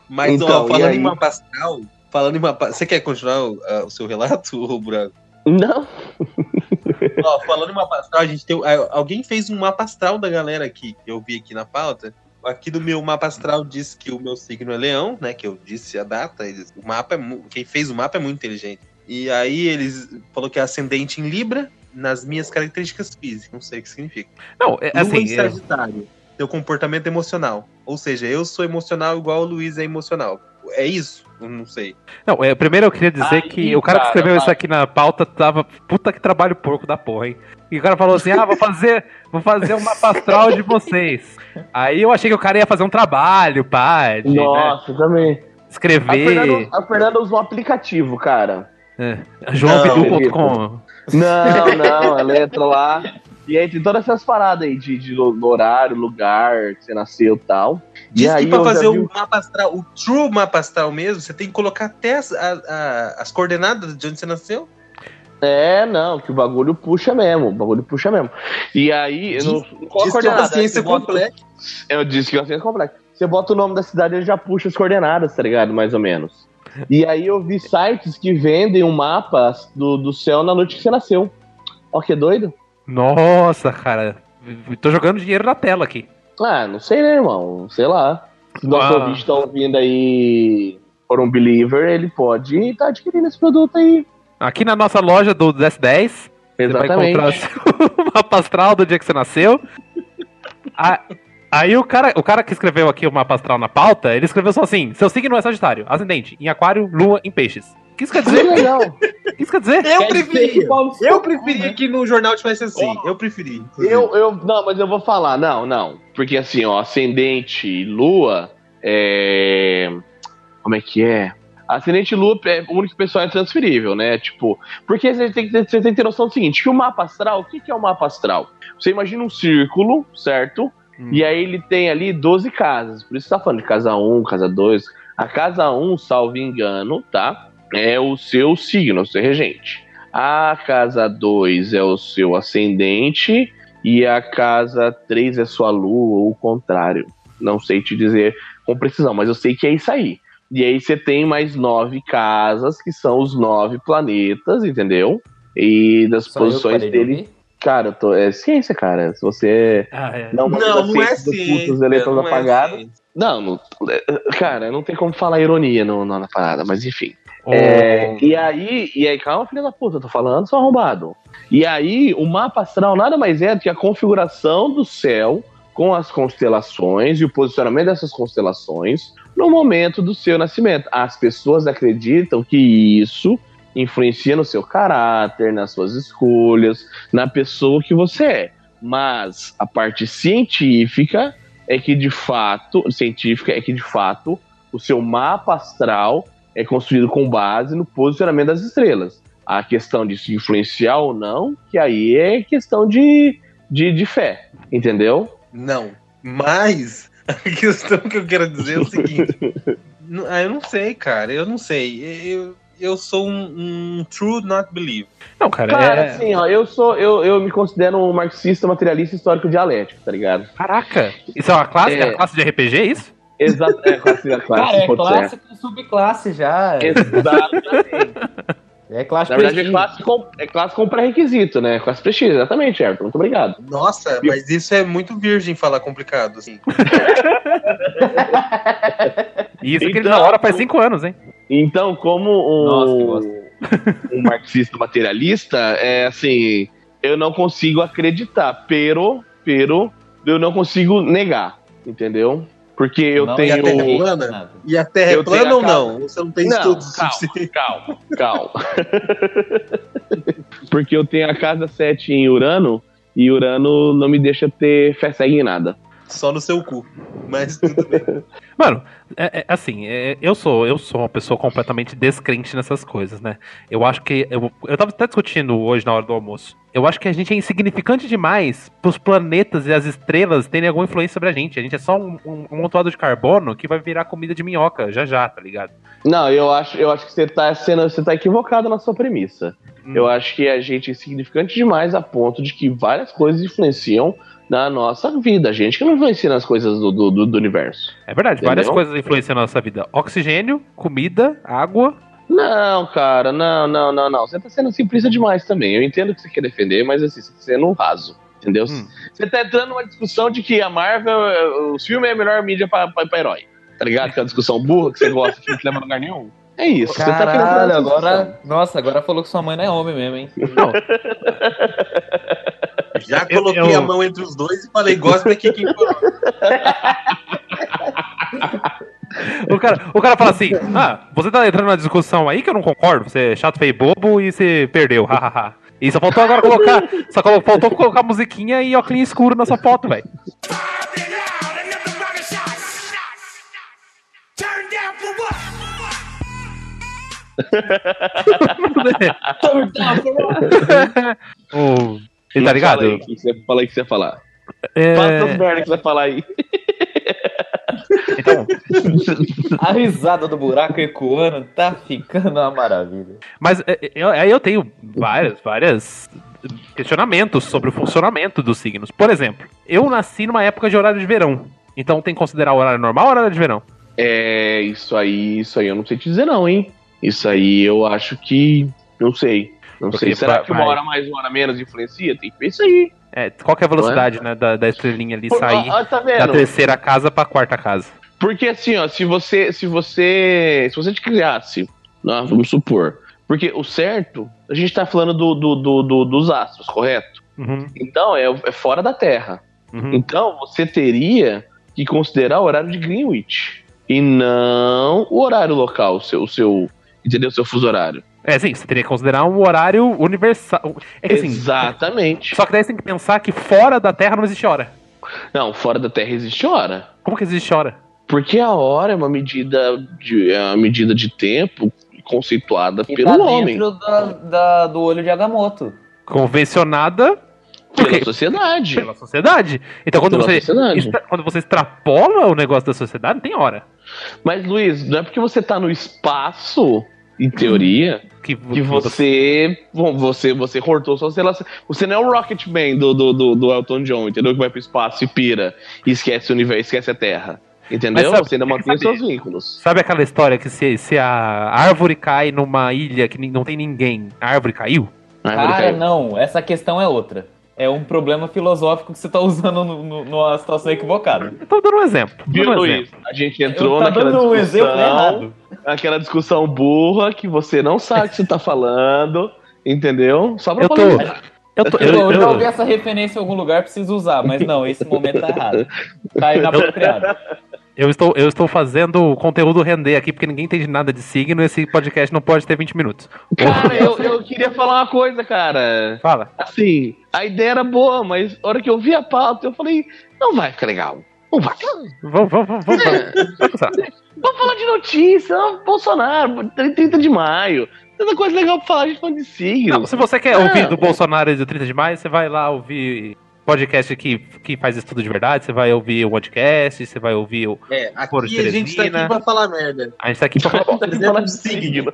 Mas, Então, ó, falando aí? em mapa astral, falando em mapa... Você quer continuar o, a- o seu relato, *laughs* ô Buraco? Não. *laughs* Ó, falando em mapa astral, a gente tem. Alguém fez um mapa astral da galera aqui, que eu vi aqui na pauta. Aqui do meu mapa astral diz que o meu signo é leão, né? Que eu disse a data. eles- o mapa é Quem fez o mapa é muito inteligente. E aí eles falou que é ascendente em Libra, nas minhas características físicas. Não sei o que significa. Não, é, Lua assim, em é, Sagitário. Seu comportamento emocional. Ou seja, eu sou emocional igual o Luiz é emocional. É isso? Eu não sei. não, é, primeiro eu queria dizer Aí, que o cara que cara, escreveu vai. isso aqui na pauta tava. Puta que trabalho porco da porra, hein? E o cara falou assim: ah, vou fazer, vou fazer uma astral de vocês. Aí eu achei que o cara ia fazer um trabalho, pá, de né, Nossa, também. A escrever. Fernanda, a Fernanda usa um aplicativo, cara. É, Não, JoãoPitu.com. Não, não, ela entra lá. E aí tem todas essas paradas aí de, de horário, lugar, que você nasceu e tal. Diz e aí que já fazer vi o mapa astral, o true mapa astral mesmo, você tem que colocar até as, a- a- as coordenadas de onde você nasceu. É, não, que o bagulho puxa mesmo, o bagulho puxa mesmo. E aí, eu não, coloca Diz que é uma coordenada, ciência você bota- completa. Eu disse que é uma ciência completa. Você bota o nome da cidade, ele já puxa as coordenadas, tá ligado? Mais ou menos. E aí eu vi sites que vendem um mapa do, do céu na noite que você nasceu. Ó, que doido. Nossa, cara. Tô jogando dinheiro na tela aqui. Ah, não sei, né, irmão? Sei lá. Se nosso Ah. ouvinte tá ouvindo aí por um believer, ele pode estar adquirindo esse produto aí. Aqui na nossa loja do S10, você vai Exatamente. encontrar o *laughs* mapa astral do dia que você nasceu. A- Aí o cara, o cara que escreveu aqui o mapa astral na pauta, ele escreveu só assim: seu signo é Sagitário, ascendente, em Aquário, Lua em Peixes. O que isso quer Que dizer? legal. O que isso quer dizer? Eu Quer dizer que preferia. Paulo Eu né? que no jornal tivesse assim. Eu preferi. Eu, eu, não, mas eu vou falar, não, não. Porque assim, ó, ascendente e lua é. Como é que é? Ascendente e lua é o único pessoal é transferível, né? Tipo, porque você tem, que ter- você tem que ter noção do seguinte: que o mapa astral, o que, que é o mapa astral? Você imagina um círculo, certo? Hum. E aí ele tem ali 12 casas. Por isso você tá falando de casa 1, casa 2. A casa 1, salvo engano, tá? É o seu signo, o seu regente. A casa 2 é o seu ascendente e a casa 3 é sua lua, ou o contrário. Não sei te dizer com precisão, mas eu sei que é isso aí. E aí você tem mais nove casas, que são os nove planetas, entendeu? E das Só posições dele. Cara, tô, é ciência, cara. Se você Ah, é. não manda Não, não é ciência dos não é apagados. ciência. Não, não, cara, não tem como falar ironia no, na parada, mas enfim. O- É, e aí, e aí, calma, filha da puta, eu tô falando, só arrombado. E aí, o mapa astral nada mais é do que a configuração do céu com as constelações e o posicionamento dessas constelações no momento do seu nascimento. As pessoas acreditam que isso influencia no seu caráter, nas suas escolhas, na pessoa que você é. Mas a parte científica é que de fato, científica é que de fato o seu mapa astral é construído com base no posicionamento das estrelas. A questão de se influenciar ou não, que aí é questão de, de, de fé, entendeu? Não. Mas *laughs* a questão que eu quero dizer é o seguinte. *laughs* Não- ah, eu não sei, cara. Eu não sei. Eu, eu sou um, um true not believe. Não, cara, Cara, é. assim, ó, eu sou, eu, eu me considero um marxista materialista histórico dialético, tá ligado? Caraca! Isso é uma classe, É. é uma classe de RPG, é isso? Exato, é classe, a classe, Cara, é pode ser. classe com subclasse já. Exatamente. É classe Na verdade, é classe com, é classe com pré-requisito, né? Classe prestígio, exatamente, Everton. Muito obrigado. Nossa, mas isso é muito virgem falar complicado, assim. E *laughs* isso aqui Então- na hora faz cinco anos, hein? Então, como Nossa, que um, bosta. *laughs* um marxista materialista, é assim, eu não consigo acreditar, pero, pero, eu não consigo negar, entendeu? Porque eu Não, tenho. e a Terra é plana? E a Terra Eu é plana ou casa. não? Você não tem Não, estudos calma, suficientes. calma, calma. *laughs* Porque eu tenho a casa 7 em Urano e Urano não me deixa ter fé cega em nada. Só no seu cu. Mas tudo bem. *laughs* Mano, é, é, assim, é, eu sou eu sou uma pessoa completamente descrente nessas coisas, né? Eu acho que. Eu, eu tava até discutindo hoje na hora do almoço. Eu acho que a gente é insignificante demais pros planetas e as estrelas terem alguma influência sobre a gente. A gente é só um, um, um de carbono que vai virar comida de minhoca já já, tá ligado? Não, eu acho, eu acho que você tá sendo, você tá equivocado na sua premissa. Hum. Eu acho que a gente é insignificante demais a ponto de que várias coisas influenciam na nossa vida. A gente que não influencia nas coisas do, do, do universo. É verdade, várias Entendeu? coisas influenciam na nossa vida: oxigênio, comida, água. Não, cara, não, não, não, não. Você tá sendo simplista demais também. Eu entendo que você quer defender, mas assim, você tá sendo raso. Entendeu? Hum. Você tá entrando numa discussão de que a Marvel, eh, os filmes é a melhor mídia pra, pra, pra herói. Tá ligado? Que é uma discussão burra que você gosta, que não te leva a lugar nenhum. É isso. você tá Caralho, nessa discussão. agora. Nossa, agora falou que sua mãe não é homem mesmo, hein? Não, *laughs* Já Eu- coloquei eu- a mão entre os dois e falei, gosta aqui quem *laughs* o cara, o cara fala assim: Ah, você tá entrando numa discussão aí que eu não concordo, você é chato, feio bobo e você perdeu, hahaha. E só faltou agora colocar. Só colo- faltou colocar musiquinha e óculos escuro na sua foto, velho. *laughs* *laughs* Turn down for what? Ele tá ligado? Fala aí, o que você, fala aí o que você ia falar. É, Fala das merdas que você vai falar aí. então, *laughs* A risada do buraco ecoando tá ficando uma maravilha. mas é, é, eu- aí eu tenho várias, várias questionamentos sobre o funcionamento dos signos. Por exemplo, eu nasci numa época de horário de verão. Então tem que considerar o horário normal ou horário de verão? É, isso aí, isso aí eu não sei te dizer não, hein? Isso aí eu acho que. Não sei. Não Porque sei. Será que uma hora mais, uma hora menos influencia? Tem que ver isso aí. É, qual que é a velocidade né, da, da estrelinha ali sair Ah, tá da terceira casa pra quarta casa? Porque assim, ó, se você, se você, se você te criasse, né, vamos supor, porque o certo, a gente tá falando do, do, do- do- dos astros, correto? Uhum, Então é, é fora da Terra. uhum. Então você teria que considerar o horário de Greenwich e não o horário local, o seu, o seu entendeu? O seu fuso horário. É, sim, você teria que considerar um horário universal. É que assim, Exatamente. só que daí você tem que pensar que fora da Terra não existe hora. Não, fora da Terra existe hora. Como que existe hora? Porque a hora é uma medida de, é uma medida de tempo conceituada Que pelo tá homem, dentro da, da- do olho de Agamotto. Convencionada por pela sociedade. pela sociedade. Então quando Pela você, sociedade. extra- quando você extrapola o negócio da sociedade, não tem hora. Mas, Luiz, não é porque você tá no espaço, em teoria, Que, que você. Bom, você, você cortou suas relações. Você não é o Rocketman do, do, do, do Elton John, entendeu? Que vai pro espaço e pira e esquece o universo, esquece a Terra. Entendeu? Sabe- você ainda mantém sabe- seus vínculos. Sabe aquela história que se, se a árvore cai numa ilha que não tem ninguém, a árvore caiu? A árvore Cara, caiu. não, essa questão é outra. É um problema filosófico que você tá *laughs* usando no- no- numa situação equivocada. Eu tô dando um exemplo. Viu, um Luiz? exemplo. A gente entrou Eu tá naquela dando um exemplo discussão. errado. Aquela discussão burra que você não sabe o que você tá falando, entendeu? Só pra Eu tô- polemizar. Eu, tô, Eu, eu, já eu- ouvi essa referência em algum lugar, preciso usar, mas não, esse momento tá errado. Tá inapropriado. eu estou, eu estou fazendo o conteúdo render aqui porque ninguém entende nada de signo e esse podcast não pode ter 20 minutos. Cara, eu, eu queria falar uma coisa, cara. Fala. Assim, a ideia era boa, mas a hora que eu vi a pauta, eu falei, não vai ficar legal. Não vai. Vamos, vamos, vamos. vamos, vamos falar de notícia, Bolsonaro, 30 de maio. Tanta coisa legal pra falar, a gente falando de signo. Não, se você quer Ah. ouvir do Bolsonaro e do 30 de maio, você vai lá ouvir podcast que, que faz estudo de verdade, você vai ouvir o podcast, você vai ouvir o. É, aqui a gente tá aqui pra falar merda. A gente tá aqui pra *laughs* falar. Tá aqui falando de signo.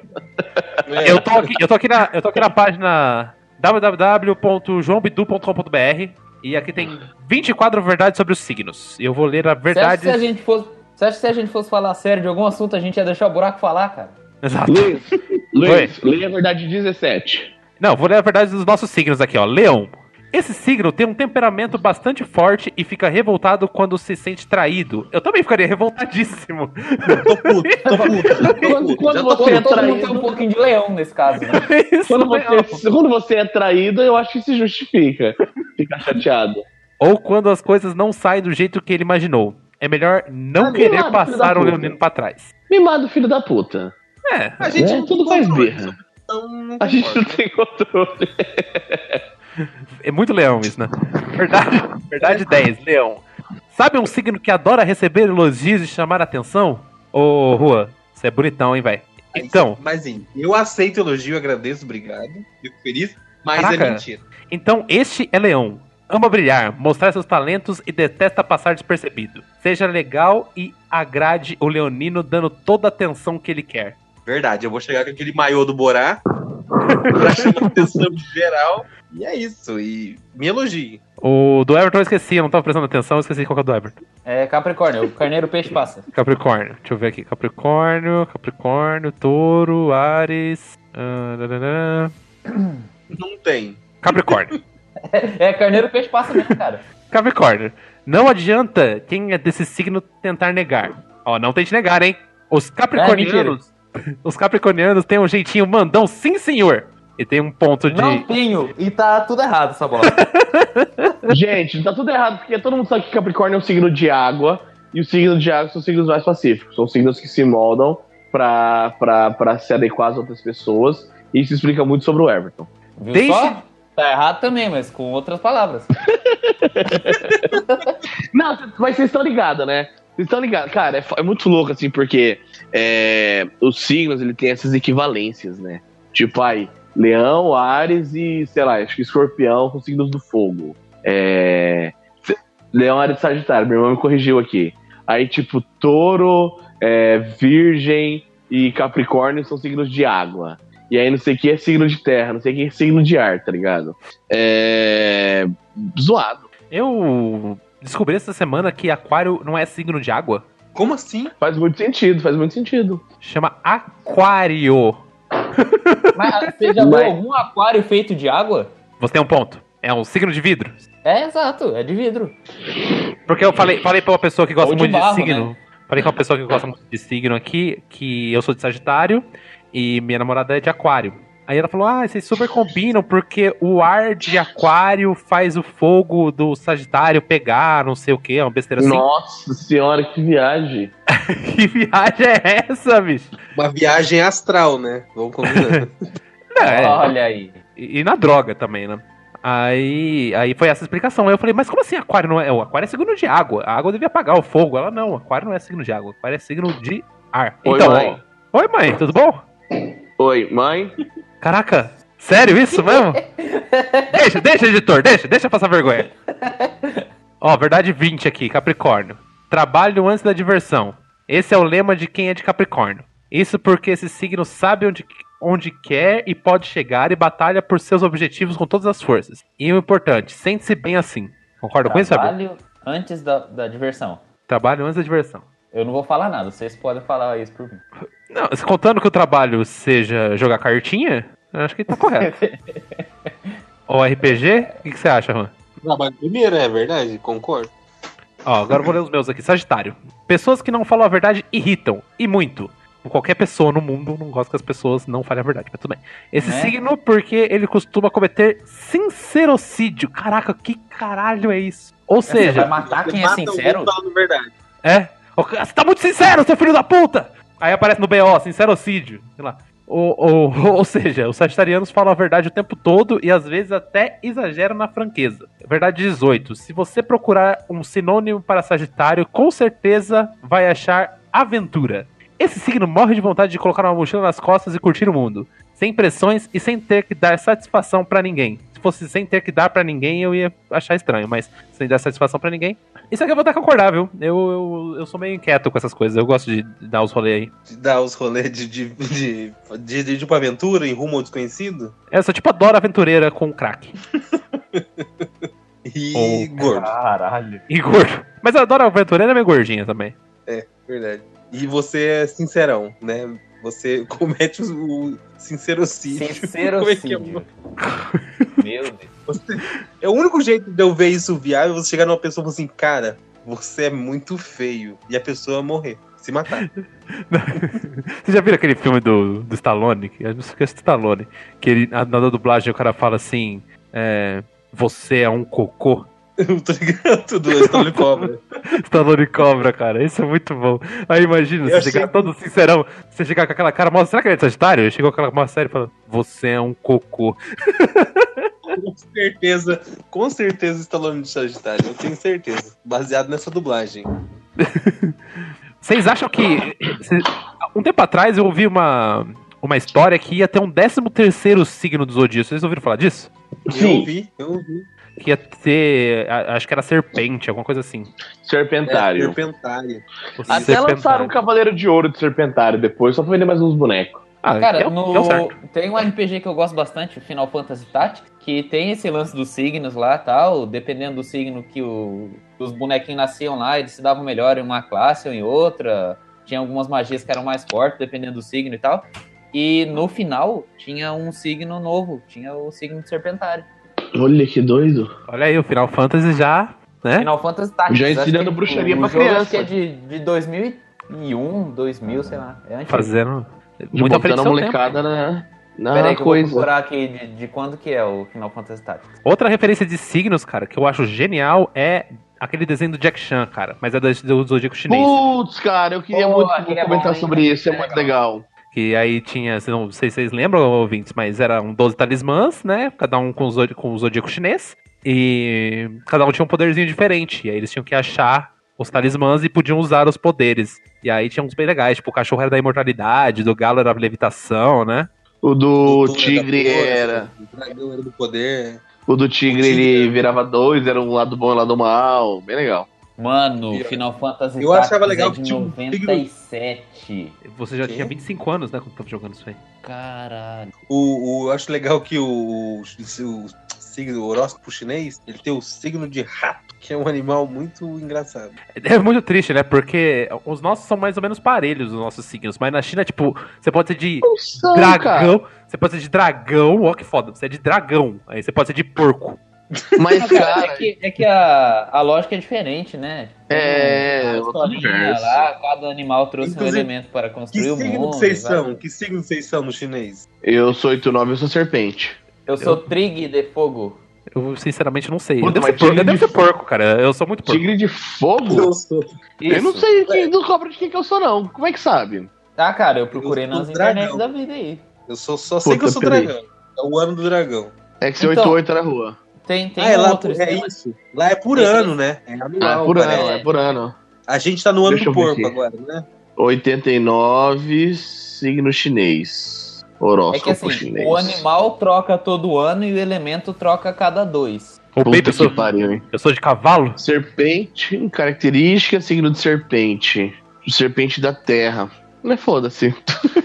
É. Eu tô aqui, eu tô aqui na, eu tô aqui na página www.joãobidu.com.br e aqui tem 24 verdades sobre os signos. E eu vou ler a verdade. se a gente fosse, você acha que se a gente fosse falar sério de algum assunto, a gente ia deixar o buraco falar, cara? Exato. Luiz, Luiz, leia a verdade 17. Não, vou ler a verdade dos nossos signos aqui, ó. Leão. Esse signo tem um temperamento bastante forte e fica revoltado quando se sente traído. Eu também ficaria revoltadíssimo. Tô puto, tô puto. *laughs* Quando- quando você é puto. todo mundo traído. tem um pouquinho de leão nesse caso, né? *laughs* Isso, Quando você, quando você é traído, eu acho que se justifica. Ficar chateado. Ou quando as coisas não saem do jeito que ele imaginou. É melhor não Ah, querer mimado, passar o leonino pra trás. Mimado filho da puta. É, A gente É, não tudo faz birra. então não A gente não tem controle. *laughs* é muito leão isso, né? Verdade, verdade 10, leão. Sabe um signo que adora receber elogios e chamar atenção? Ô, Rua, você é bonitão, hein, velho? Então, Mas sim, eu aceito elogio, agradeço, obrigado. Fico feliz. Mas Caraca. é mentira. então este é leão. Ama brilhar, mostrar seus talentos e detesta passar despercebido. Seja legal e agrade o leonino dando toda a atenção que ele quer. Verdade, eu vou chegar com aquele maiô do Borá *laughs* pra chamar a atenção de geral. E é isso. E me elogie. O do Everton eu esqueci, eu não tava prestando atenção, eu esqueci qual que é o do Everton. É Capricórnio, o carneiro peixe passa. *laughs* Capricórnio, deixa eu ver aqui. Capricórnio, Capricórnio, Touro, Ares. dadadã. Não tem. Capricórnio. *laughs* É carneiro peixe passa mesmo, cara. Capricórnio. Não adianta quem é desse signo tentar negar. Ó, não tente negar, hein? Os capricornianos. os capricornianos têm um jeitinho mandão, sim senhor. E tem um ponto de. Não tenho, e tá tudo errado essa bola. *laughs* *laughs* Gente, tá tudo errado, porque todo mundo sabe que Capricórnio é um signo de água, e os signos de água são signos mais pacíficos. São signos que se moldam pra, pra, pra se adequar às outras pessoas, e isso explica muito sobre o Everton. Viu Deixa- só? Tá errado também, mas com outras palavras. *laughs* Não, mas vocês estão ligados, né? Vocês estão ligados. Cara, é, é muito louco, assim, porque é, os signos, ele tem essas equivalências, né? Tipo, aí, leão, ares e, sei lá, acho que escorpião são signos do fogo. É, leão, ares e sagitário, meu irmão me corrigiu aqui. Aí, tipo, touro, é, virgem e capricórnio são signos de água. E aí, não sei o que é signo de terra, não sei o que é signo de ar, tá ligado? É... Zoado. Eu descobri essa semana que aquário não é signo de água. Como assim? Faz muito sentido, faz muito sentido. Chama aquário. *laughs* Mas você já viu Mas- algum aquário feito de água? Você tem um ponto. É um signo de vidro. É, exato, é de vidro. Porque eu falei, falei pra uma pessoa que gosta de muito de, barro, signo. né? Falei com uma pessoa que gosta muito de signo aqui, que eu sou de Sagitário e minha namorada é de Aquário. Aí ela falou: Ah, vocês super combinam porque o ar de Aquário faz o fogo do Sagitário pegar, não sei o que, é uma besteira assim. Nossa senhora, que viagem. *laughs* Que viagem é essa, bicho? Uma viagem astral, né? Vamos combinar. *laughs* É, Olha aí. e, e na droga também, né? Aí, aí foi essa explicação. Aí eu falei, mas como assim aquário não é? O aquário é signo de água. A água devia apagar o fogo. Ela não, aquário não é signo de água. Aquário é signo de ar. Oi, então, mãe. oi mãe, tudo bom? Oi, mãe? Caraca, sério isso mesmo? *laughs* deixa, deixa, editor, deixa, deixa eu passar vergonha. Ó, verdade 20 aqui, Capricórnio. Trabalho antes da diversão. Esse é o lema de quem é de Capricórnio. Isso porque esse signo sabe onde, onde quer e pode chegar e batalha por seus objetivos com todas as forças. E o importante, sente-se bem assim. Concorda com isso, Fabio? Trabalho antes da, da diversão. Trabalho antes da diversão. Eu não vou falar nada, vocês podem falar isso por mim. Não, se contando que o trabalho seja jogar cartinha, eu acho que tá correto. *laughs* Ou RPG, o que, que você acha, Juan? Trabalho primeiro, é verdade? Concordo. Ó, agora eu vou ler os meus aqui. Sagitário. Pessoas que não falam a verdade irritam. E muito. Qualquer pessoa no mundo não gosta que as pessoas não falem a verdade, mas tudo bem. Esse Né? signo, porque ele costuma cometer sincerocídio. Caraca, que caralho é isso? Ou Você vai seja, matar quem é sincero? verdade. é. "Ô, Você tá muito sincero, seu filho da puta! Aí aparece no BO, sincerocídio. Sei lá. Ou, ou, *laughs* ou seja, os sagitarianos falam a verdade o tempo todo e às vezes até exageram na franqueza. Verdade 18. Se você procurar um sinônimo para Sagitário, com certeza vai achar aventura. Esse signo morre de vontade de colocar uma mochila nas costas e curtir o mundo, sem pressões e sem ter que dar satisfação pra ninguém. Se fosse sem ter que dar pra ninguém, eu ia achar estranho, mas sem dar satisfação pra ninguém. Isso aqui eu vou até concordar, viu? Eu, eu, eu sou meio inquieto com essas coisas, eu gosto de dar os rolês aí. De dar os rolês de, de, de, de, de, de uma aventura em rumo ao desconhecido. Eu sou tipo a Dora Aventureira com crack. *laughs* E Oh, gordo. Caralho. E gordo. Mas a Dora Aventureira é meio gordinha também. Verdade. E você é sincerão, né? Você *laughs* comete o, sincerocídio. Como é é? Sincerocídio. Meu Deus. Você- é o único jeito de eu ver isso viável, você chegar numa pessoa e falar assim, cara, você é muito feio. E a pessoa morrer, se matar. *laughs* Vocês já viram aquele filme do, do Stallone? Que- Eu não sei se é Stallone. Que ele, na, na dublagem o cara fala assim: é, Você é um cocô. *laughs* Eu tô ligado do Stallone Cobra. Stallone cobra, cara. Isso é muito bom. Aí imagina, Eu você achei chegar todo sincerão, você chegar com aquela cara, mostra, será que ele é de Sagitário? Chegou com aquela uma série e falando: Você é um cocô. Com certeza, com certeza Stallone de Sagitário, eu tenho certeza. Baseado nessa dublagem. *laughs* Vocês acham que. Um tempo atrás eu ouvi uma, uma história que ia ter um 13 terceiro signo do Zodíaco. Vocês ouviram falar disso? Eu ouvi, eu ouvi. Que ia ter. a- Acho que era serpente, alguma coisa assim. Serpentário. É, Serpentário. Até serpentário. lançaram um Cavaleiro de Ouro de Serpentário depois, só pra vender mais uns bonecos. Ah, Cara, deu- no- deu tem um RPG que eu gosto bastante, o Final Fantasy Tactics, que tem esse lance dos signos lá tal. Dependendo do signo que o- os bonequinhos nasciam lá, eles se davam melhor em uma classe ou em outra. Tinha algumas magias que eram mais fortes, dependendo do signo e tal. E no final tinha um signo novo, tinha o signo de Serpentário. Olha que doido. Olha aí, o Final Fantasy já. Né? Final Fantasy Tactics. Já ensinando bruxaria o pra criança. Acho que é de, de 2001, 2000, sei lá. É antigo. Fazendo. Muita botando a ao tempo. molecada na, na Pera aí que eu vou coisa. procurar aqui de, de quando que é o Final Fantasy Tactics. Outra referência de signos, cara, que eu acho genial é aquele desenho do Jack Chan, cara. Mas é do, do Zodíaco chinês. Putz, cara, eu queria Pô, muito aquele é comentar bom, sobre isso, é É muito legal. Que aí tinha, não sei se vocês lembram, ouvintes, mas eram 12 talismãs, né? Cada um com o zodíaco, com o zodíaco chinês. E cada um tinha um poderzinho diferente. E aí eles tinham que achar os talismãs e podiam usar os poderes. E aí tinha uns bem legais, tipo, o cachorro era da imortalidade, do galo era da levitação, né? O do Doutor Tigre era. O dragão era do poder. O do Tigre O Tigre ele era- virava dois, era um lado bom e um lado mal. Bem legal. Mano, Eu- Final Fantasy eu achava Tactics legal é que de tinha um signo- 97. Você já Quê? tinha 25 anos, né, quando tava jogando isso aí. Caralho. O, o- eu acho legal que o, o, o signo, o horóscopo chinês, ele tem o signo de rato, que é um animal muito engraçado. É muito triste, né? Porque os nossos são mais ou menos parelhos, os nossos signos. Mas na China, tipo, você pode ser de cara. dragão. Você pode ser de dragão, ó que foda. Você é de dragão. Aí você pode ser de porco. Mas, cara, cara, é que, é que a, a lógica é diferente, né? É, universo. lá, cada animal trouxe Inclusive, um elemento para construir o signo mundo. que vocês e vai- são? Que signo vocês são no chinês? eu sou 89 eu sou serpente. Eu sou Trig de Fogo. Eu sinceramente não sei. Puta, eu devo, porco, eu tigre devo de ser porco, cara. Eu sou muito porco. Tigre de fogo? sou. Eu não sei quem não cobra de quem que eu sou, não. Como é que sabe? Ah, cara, eu procurei Eu nas internet da vida aí. Eu sou, só sei que eu sou peraí. dragão. É o ano do dragão. É que você Então. 88 na rua. Tem, tem ah, é um lá é esquema. isso. Lá é por Esse- ano, né? É Ah, anual, é por ano, parece. é por ano. A gente tá no ano Deixa do porco agora, né? 89, signo chinês. Horóscopo É que assim, chinês. o animal troca todo ano e o elemento troca a cada dois. Que sou, pariu, hein? eu sou de cavalo? Serpente, característica, signo de serpente. Serpente da terra. Não é foda-se. *laughs*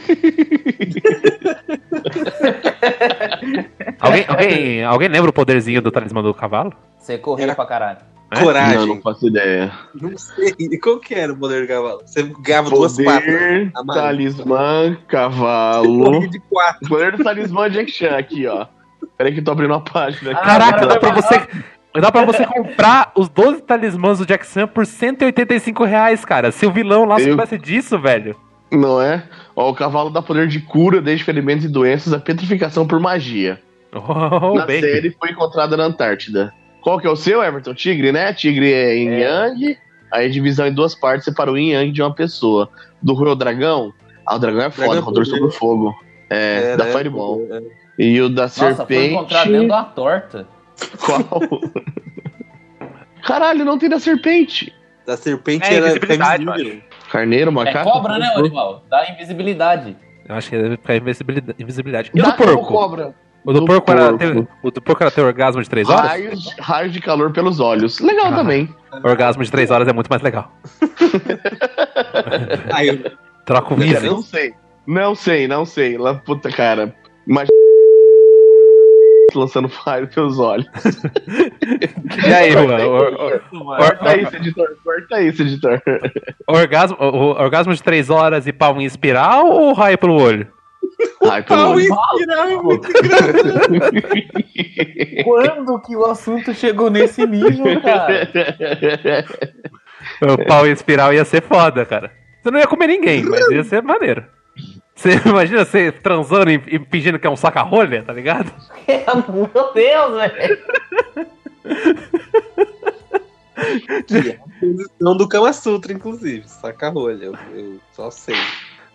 *laughs* Alguém, alguém, alguém lembra o poderzinho do talismã do cavalo? Você correu Era- pra caralho. É? Coragem. Não, não faço ideia. Não sei. E Qual que era o poder do cavalo? Você ganhava duas patas. Poder, amarelo. talismã, cavalo. de quatro. Poder do talismã Jack Chan aqui, ó. Peraí que eu tô abrindo uma página aqui. Caraca, dá pra você. Dá pra você comprar os 12 talismãs do Jack Chan por 185 reais, cara. Se o vilão lá Eu- soubesse disso, velho. Não é? Ó, o cavalo dá poder de cura desde ferimentos e doenças, a petrificação por magia. Oh, na bem. série foi encontrada na Antártida. Qual que é o seu, Everton? Tigre, né? Tigre é em É. Yang. Aí a divisão em duas partes separa o Yin Yang de uma pessoa. Do Royal Dragão, ah, o dragão é foda, Dragão controle poder. sobre o fogo. É, É, da né? Fireball. É. E o da Nossa, foi serpente. encontrado dentro de uma torta. Qual? *laughs* Caralho, não tem da serpente. Da serpente É, era invisibilidade, Carneiro, É macaco. cobra, né, o animal? Dá invisibilidade. Eu acho que deve ficar invisibilidade. invisibilidade. E o do porco? cobra. O do Do porco, era porco. ter, o do porco era ter orgasmo de 3 horas? Raios, raios de calor pelos olhos. Legal Ah. também. Orgasmo de 3 horas é muito mais legal. *laughs* Aí Troca o Não, vídeo. Não sei. Não sei, não sei. Lá, puta cara. Mas. Lançando fire pelos olhos. *laughs* E aí, Juan? Or- or- Corta isso, editor. Corta isso, editor. orgasmo, o- orgasmo de 3 horas e pau em espiral ou raio pelo olho? Ai, pelo Pau olho. espiral é muito engraçado. *laughs* Quando que o assunto chegou nesse nível, cara? O pau em espiral ia ser foda, cara. Você não ia comer ninguém, mas ia ser maneiro. Você *laughs* imagina você transando e, e fingindo que é um saca-rolha, tá ligado? Meu Deus, velho. Que é a posição do Kama Sutra, inclusive. Saca rolha, eu, eu só sei.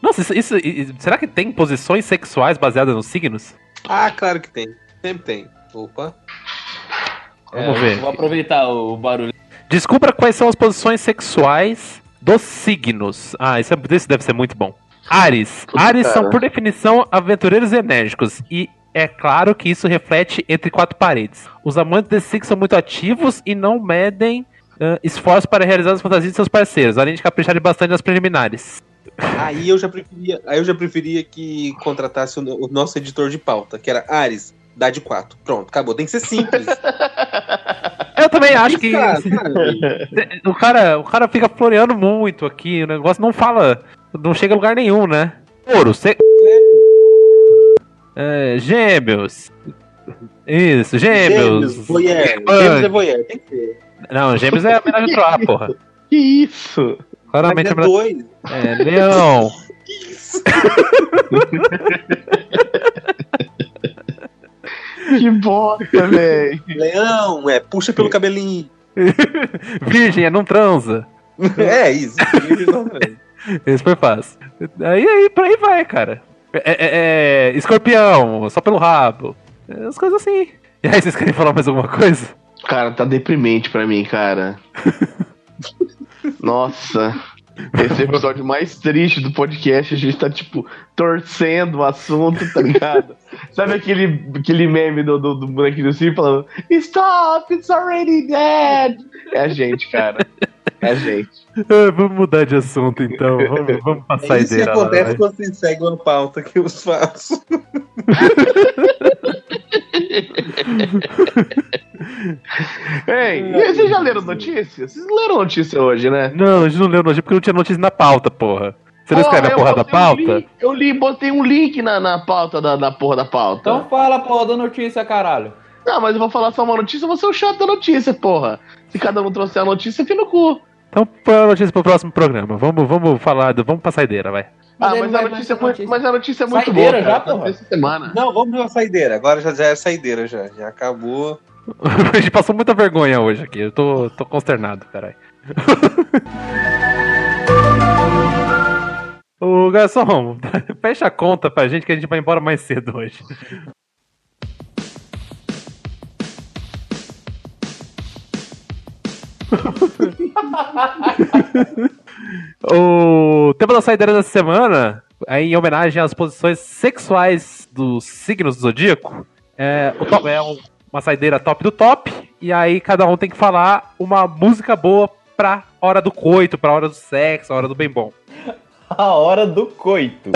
Nossa, isso, isso- será que tem posições sexuais baseadas nos signos? Ah, claro que tem. Sempre tem. Opa. Vamos É, ver. Vou aproveitar o barulho. Descubra quais são as posições sexuais dos signos. Ah, isso, é- isso deve ser muito bom. Ares. Ares são, por definição, aventureiros enérgicos. E é claro que isso reflete entre quatro paredes. Os amantes desse signo são muito ativos e não medem esforços para realizar as fantasias de seus parceiros, além de capricharem bastante nas preliminares. Aí eu já preferia, aí eu já preferia que contratasse o, o nosso editor de pauta, que era Ares, dá de 4. Pronto, acabou. Tem que ser simples. *laughs* Eu também acho que Cara, cara, *laughs* o cara, o cara fica floreando muito aqui, o negócio não fala, não chega a lugar nenhum, né? Ouro, você... É, gêmeos. Isso, gêmeos. Gêmeos, voyeur. Gêmeos é voyeur, tem que ser. Não, gêmeos é homenagem a Troá, porra. *laughs* Que isso? Claramente Mas é é dois. É, leão. *laughs* Que bosta, velho. Leão, é, puxa pelo cabelinho. *laughs* Virgem é não transa. É isso. Esse foi fácil. Aí, aí, por aí vai, cara. É, é- é, escorpião, só pelo rabo. É, As coisas assim. E aí, vocês querem falar mais alguma coisa? Cara, tá deprimente pra mim, cara. *laughs* Nossa. Esse é o episódio mais triste do podcast. A gente tá, tipo, torcendo o assunto, tá ligado? *laughs* Sabe aquele, aquele meme do, do, do bonequinho do falando Stop, it's already dead! É a gente, cara. É gente. Ah, vamos mudar de assunto então. Vamos, *laughs* vamos pra É isso que saideira lá. acontece vai. quando vocês seguem a pauta que eu faço. *laughs* Ei, e vocês já leram notícia? Vocês leram notícia hoje, né? Não, a gente não leu notícia porque não tinha notícia na pauta, porra. Você não escreve a eu porra da botei um pauta? link- eu li, botei um link na, na pauta da, da porra da pauta. Então fala, porra, da notícia, caralho. Não, mas eu vou falar só uma notícia, você é o chato da notícia, porra. Se cada um trouxer a notícia, fica no cu. Então põe a notícia pro próximo programa. Vamos, vamos falar, do, vamos pra saideira, vai. Ah, aí mas não a vai notícia, é muito, ter mas a notícia é muito Saideira boa, já, cara. Tá porra? Essa semana. Não, vamos pra saideira. Agora já, já é saideira, já. Já acabou. *laughs* A gente passou muita vergonha hoje aqui. Eu tô, tô consternado, caralho. *laughs* Ô garçom, *laughs* fecha a conta pra gente que a gente vai embora mais cedo hoje. O tema da saideira dessa semana, em homenagem às posições sexuais dos signos do zodíaco, é, o top- é um- uma saideira top do top, e aí cada um tem que falar uma música boa pra hora do coito, pra hora do sexo, a hora do bem bom. A hora do coito.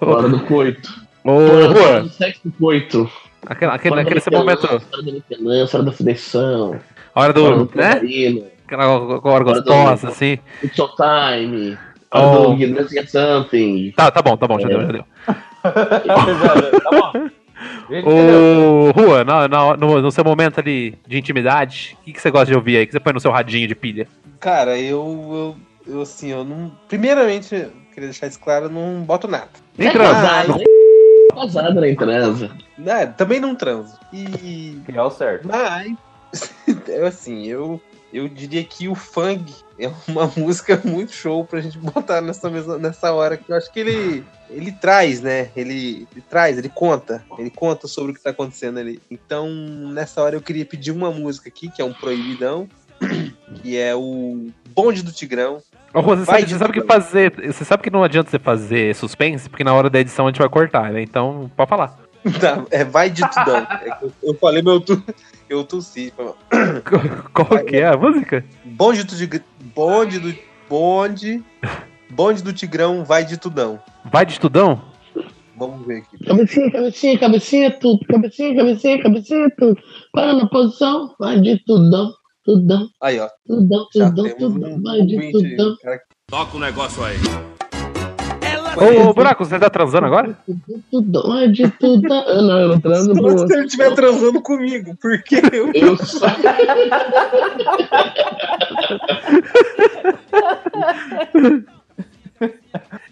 Hora do coito. Hora Juan, do sexo do coito. aquele, aquele, Hora aquele momento, Hora da liquidez, hora da fudeção. a hora Hora do do, né? Aquela gostosa, assim. It's your time. Oh. Let's Get Something. Tá, tá bom, tá bom, já É. deu, já deu. *laughs* tá bom. Ô, Rua, na- na- no, no seu momento ali de intimidade, o que, que você gosta de ouvir aí? O que você põe no seu radinho de pilha? Cara, eu, eu, eu assim, eu não. Primeiramente, eu queria deixar isso claro, eu não boto nada. Nem É transa. casado, né? Casado na transa. Né, também não transo. E. Que é o certo. Mas. eu, *laughs* assim, eu. Eu diria que o funk é uma *laughs* música muito show pra gente botar nessa, mesa, nessa hora que eu acho que ele. Ele traz, né? Ele, ele traz, ele conta. Ele conta sobre o que tá acontecendo ali. Então, nessa hora eu queria pedir uma música aqui, que é um proibidão, *clears throat* que é o Bonde do Tigrão. Ô, você sabe, você sabe que tudo. fazer. Você sabe que não adianta você fazer suspense, porque na hora da edição a gente vai cortar, né? Então, pode falar. *laughs* Tá, é Vai de Tudão. É eu, falei meu tu, eu tossi. *coughs* Qual que é a música? Bonde do Tigrão. Bonde do. Bonde. Bonde do Tigrão vai de Tudão. Vai de estudão? Vamos ver aqui. Cabecinha, cabecinha, cabecinha, tudo. Cabecinha, cabecinha, cabecinha, tudo. Para na posição, vai de tudão, tudão, Aí, ó. tudão, tudão, tudão, um vai de tudão, Toca o negócio aí. Ô, Buraco, você tá transando agora? de tudão. Ah, Não, eu não transo por se ele estiver transando comigo, porque eu. Eu *laughs* só.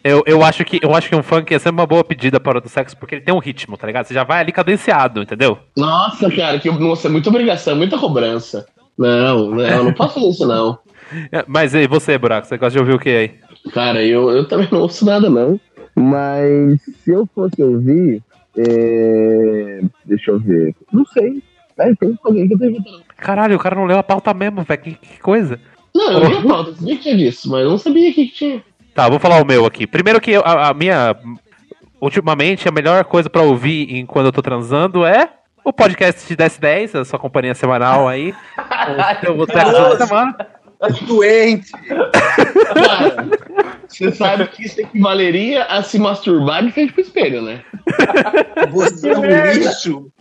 Eu, eu, acho que, eu acho que um funk é sempre uma boa pedida para hora do sexo, porque ele tem um ritmo, tá ligado? Você já vai ali cadenciado, entendeu? Nossa, cara, que nossa, é muita obrigação, muita cobrança. Não, não, eu não posso fazer isso, não. É, *laughs* Mas e você, Buraco? Você gosta de ouvir o que aí? Cara, eu, eu também não ouço nada, não. Mas se eu fosse ouvir, é, Deixa eu ver. Não sei. É, tem alguém que eu tô. Caralho, o cara não leu a pauta mesmo, velho. Que, que coisa. Não, eu li a pauta, sabia que tinha disso, mas eu não sabia que tinha. Tá, vou falar o meu aqui. Primeiro que a, a minha. Ultimamente, a melhor coisa pra ouvir enquanto eu tô transando é o podcast de 1010, a sua companhia semanal aí. *laughs* Eu vou ter toda semana. Tá doente. Cara, você sabe que isso equivaleria a se masturbar de frente pro espelho, né? Você é um lixo.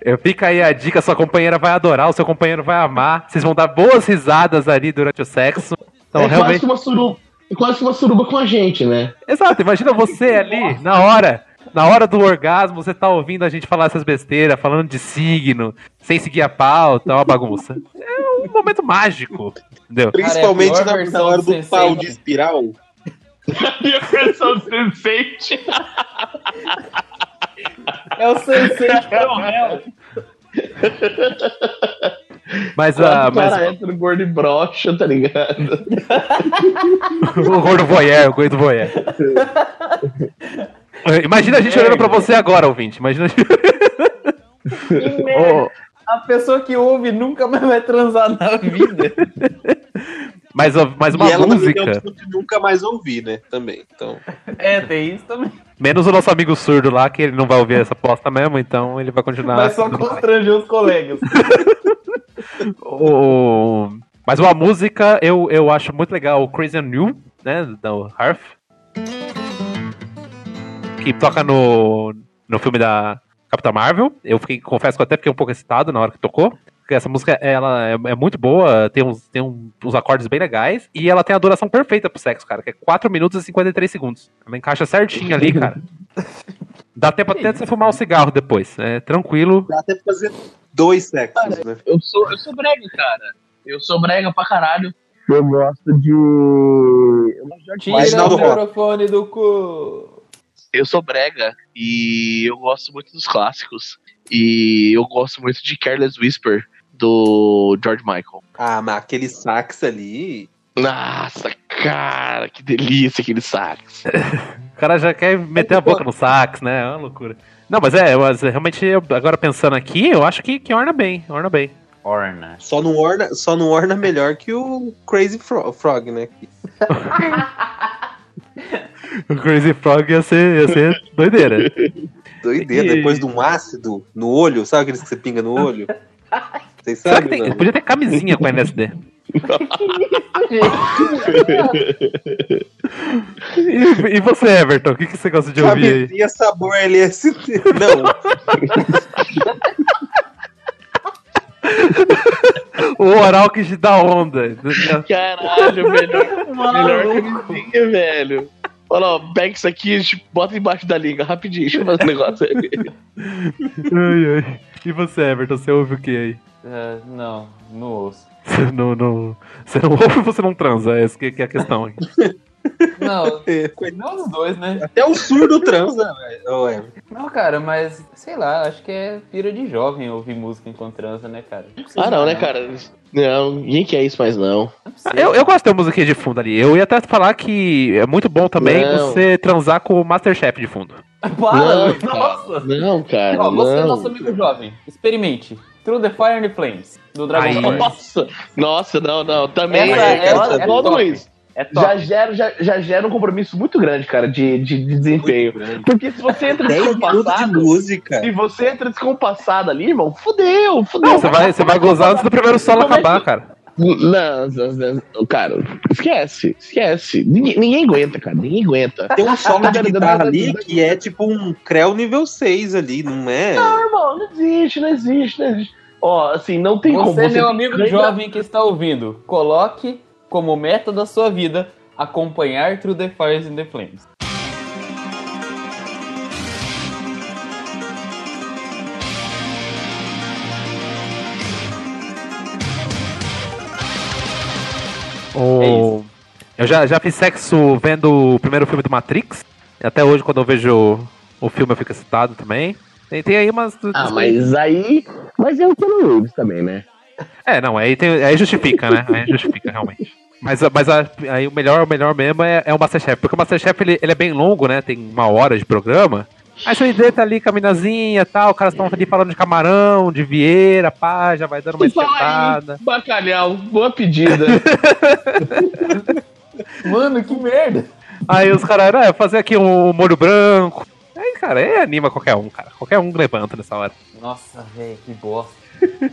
Eu fica aí a dica, sua companheira vai adorar, o seu companheiro vai amar. Vocês vão dar boas risadas ali durante o sexo. Então, é quase realmente. que uma suruba. É quase que uma suruba com a gente, né? Exato, imagina você ali, na hora, na hora do orgasmo, você tá ouvindo a gente falar essas besteiras, falando de signo, sem seguir a pauta, uma bagunça. É um momento mágico, entendeu? Principalmente pior na, hora do do Sensei, pau né? de espiral. Minha versão sensate. É o Sensei de Coronel. Mas, ah, o mas cara hétero, gordo e broxa, tá ligado? *laughs* o gordo voyeur, o gordo voyeur. *laughs* Imagina a gente olhando pra você agora, ouvinte. Imagina a gente... Ô, A pessoa que ouve nunca mais vai transar na vida. *laughs* mas, mas uma e ela música, de nunca mais ouvir, né? Também. Então, É, tem isso também. menos o nosso amigo surdo lá, que ele não vai ouvir essa posta mesmo, então ele vai continuar. Mas só constranger os colegas. *laughs* O- Mas uma música eu, eu acho muito legal, o Crazy and New, né? Do Harf. Que toca no, no filme da Capitã Marvel. Eu fiquei, confesso que eu até fiquei um pouco excitado na hora que tocou. Porque essa música ela é, é muito boa, tem, uns, tem um- uns acordes bem legais. E ela tem a duração perfeita pro sexo, cara, que é 4 minutos e 53 segundos. Ela encaixa certinho ali, *laughs* cara. Dá tempo até de você fumar um cigarro depois. É tranquilo. dá até pra fazer dois sexos, né? Eu sou, eu sou brega, cara. Eu sou brega pra caralho. Eu gosto de. Eu gosto de Tira o do rock. microfone do cu. Eu sou brega e eu gosto muito dos clássicos. E eu gosto muito de Careless Whisper do George Michael. Ah, mas aquele sax ali. Nossa, cara, que delícia aquele sax. *laughs* O cara já quer meter a boca no sax, né? É uma loucura. Não, mas é, mas realmente, eu- agora pensando aqui, eu acho que, que orna bem, orna bem. Orna. Só não orna, só não orna melhor que o Crazy Fro- Frog, né? *laughs* *laughs* O Crazy Frog ia ser, ia ser doideira. Doideira, E- depois de um ácido no olho, sabe aqueles que você pinga no olho? *laughs* Vocês Será que sabem, tem, não? podia ter camisinha com LSD. *laughs* E, e você, Everton, o que, que você gosta de ouvir aí? Camisinha sabor LSD. Não, *laughs* O oral que te dá onda. Caralho, *laughs* melhor, melhor camisinha, velho. Olha, ó, pega isso aqui, tipo, bota embaixo da liga, rapidinho, deixa eu fazer um negócio aí. *laughs* Ai, ai. E você, Everton, você ouve o que aí? É, não, não ouço. Você não, não, você não ouve ou você não transa? Essa que, que é a questão aqui. Não, *laughs* é, não os dois, né? até o surdo transa, velho. Ô, Ever. Não, cara, mas sei lá, acho que é pira de jovem ouvir música enquanto transa, né, cara? precisa Ah, não, né, mais, cara? Não, ninguém quer isso mais, não. Não. Eu, eu gosto de ter uma musiquinha de fundo ali. Eu ia até falar que é muito bom também Não. você transar com o Masterchef de fundo. *laughs* Para, Não, nossa! Não, cara, Ó, você é não. nosso amigo jovem. Experimente. Through the Fire and the Flames, do Dragon. Ball. Nossa, nossa, não, não. Também Essa, é, essa é, é igual do top. Luiz. É top. Já gera, já, já gera um compromisso muito grande, cara, de, de, de desempenho. Porque se você entra 10 minutos de descompassado, música. se você entra descompassado ali, irmão, fudeu, fudeu. Não, você vai, você vai gozar antes do primeiro solo acabar, cara. Não, não, não, cara, esquece, esquece. Ninguém, ninguém aguenta, cara, ninguém aguenta. Tem um solo de guitarra ali que é tipo um Creu nível 6 ali, não é? Não, irmão, não existe, não existe, não existe. Ó, assim, não tem como Você, você. meu amigo lembra- jovem que está ouvindo, coloque como meta da sua vida acompanhar Through the Fires and the Flames. O... Eu já, já fiz sexo vendo o primeiro filme do Matrix. E até hoje, quando eu vejo o filme, eu fico excitado também. Tem, tem aí umas. Ah, mas aí. Mas é o Keanu Reeves também, né? É, não, aí, tem, aí justifica, né? Aí justifica, realmente. Mas, mas a- aí o melhor, o melhor mesmo é, é o Masterchef. Porque o Masterchef ele, ele é bem longo, né? Tem uma hora de programa. Aí você tá ali com a minazinha e tal, os caras estão ali falando de camarão, de vieira, pá, já vai dando uma esquentada. bacalhau, boa pedida. *laughs* Mano, que merda. Aí os caras, ah, fazer aqui um molho branco. Aí, cara, aí anima qualquer um, cara. Qualquer um levanta nessa hora. Nossa, velho, que bosta. *laughs*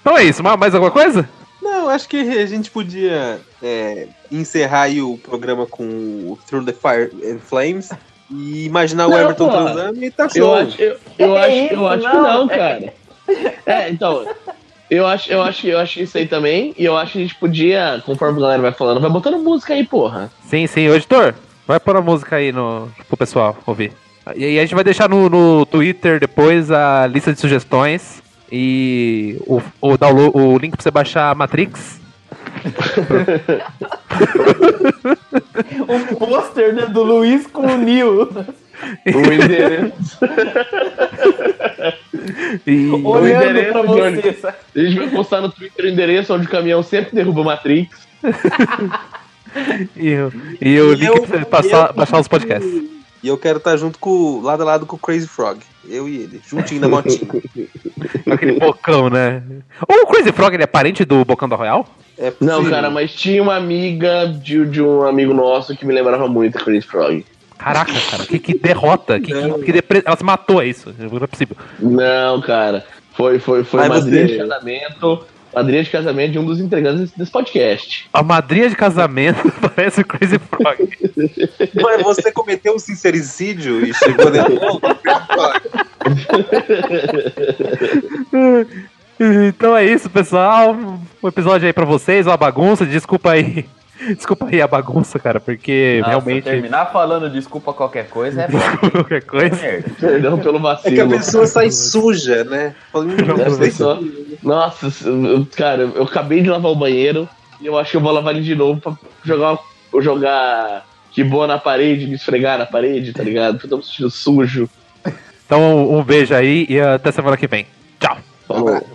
Então é isso, ma- mais alguma coisa? Não, acho que a gente podia é, encerrar aí o programa com o Through the Fire and Flames e imaginar o Não, Everton pô. transando e tá Eu show. acho, eu, eu É acho, isso, eu acho que não. não, cara. É, então. Eu acho, eu acho, eu acho isso aí também. E eu acho que a gente podia, conforme a galera vai falando, vai botando música aí, porra. Sim, sim. Ô, editor, vai pôr a música aí no, pro pessoal ouvir. E aí a gente vai deixar no, no Twitter depois a lista de sugestões e o, o, download, o link pra você baixar a Matrix. *laughs* Um pôster né, do Luiz com o Nil. *laughs* O endereço. E, *laughs* Olhando endereço, pra você, sabe? A gente vai postar no Twitter o endereço onde o caminhão sempre derruba Matrix. e, o- e o link eu- pra você passar, eu- baixar os podcasts. E eu quero estar junto com lado a lado com o Crazy Frog. Eu e ele, juntinho na motinha. *laughs* Aquele bocão, né? Ou o Crazy Frog, ele é parente do Bocão da Royal? É Não, cara, mas tinha uma amiga de, de um amigo nosso que me lembrava muito Chris Frog. Caraca, cara, que, que derrota, que, que, que depre- ela se matou, é isso. Não é possível. Não, cara. Foi, foi, foi Mas madrinha você- de casamento. Madrinha de casamento de um dos integrantes desse, desse podcast. A madrinha de casamento *laughs* parece o Crazy Frog. Mas você cometeu um sincericídio e chegou dentro do *laughs* Então é isso, pessoal. Um episódio aí pra vocês, uma bagunça. Desculpa aí. *laughs* Desculpa aí a bagunça, cara, porque Nossa, realmente. terminar falando desculpa qualquer coisa é *laughs* foda. qualquer coisa. merda. Perdão pelo É vacilo. que a pessoa sai suja, né? Hum, não pessoa- Nossa, cara, eu acabei de lavar o banheiro e eu acho que eu vou lavar ele de novo pra jogar, jogar que boa na parede, me esfregar na parede, tá ligado? Porque eu tô me sentindo sujo. Então um beijo aí e até semana que vem. Tchau. Falou.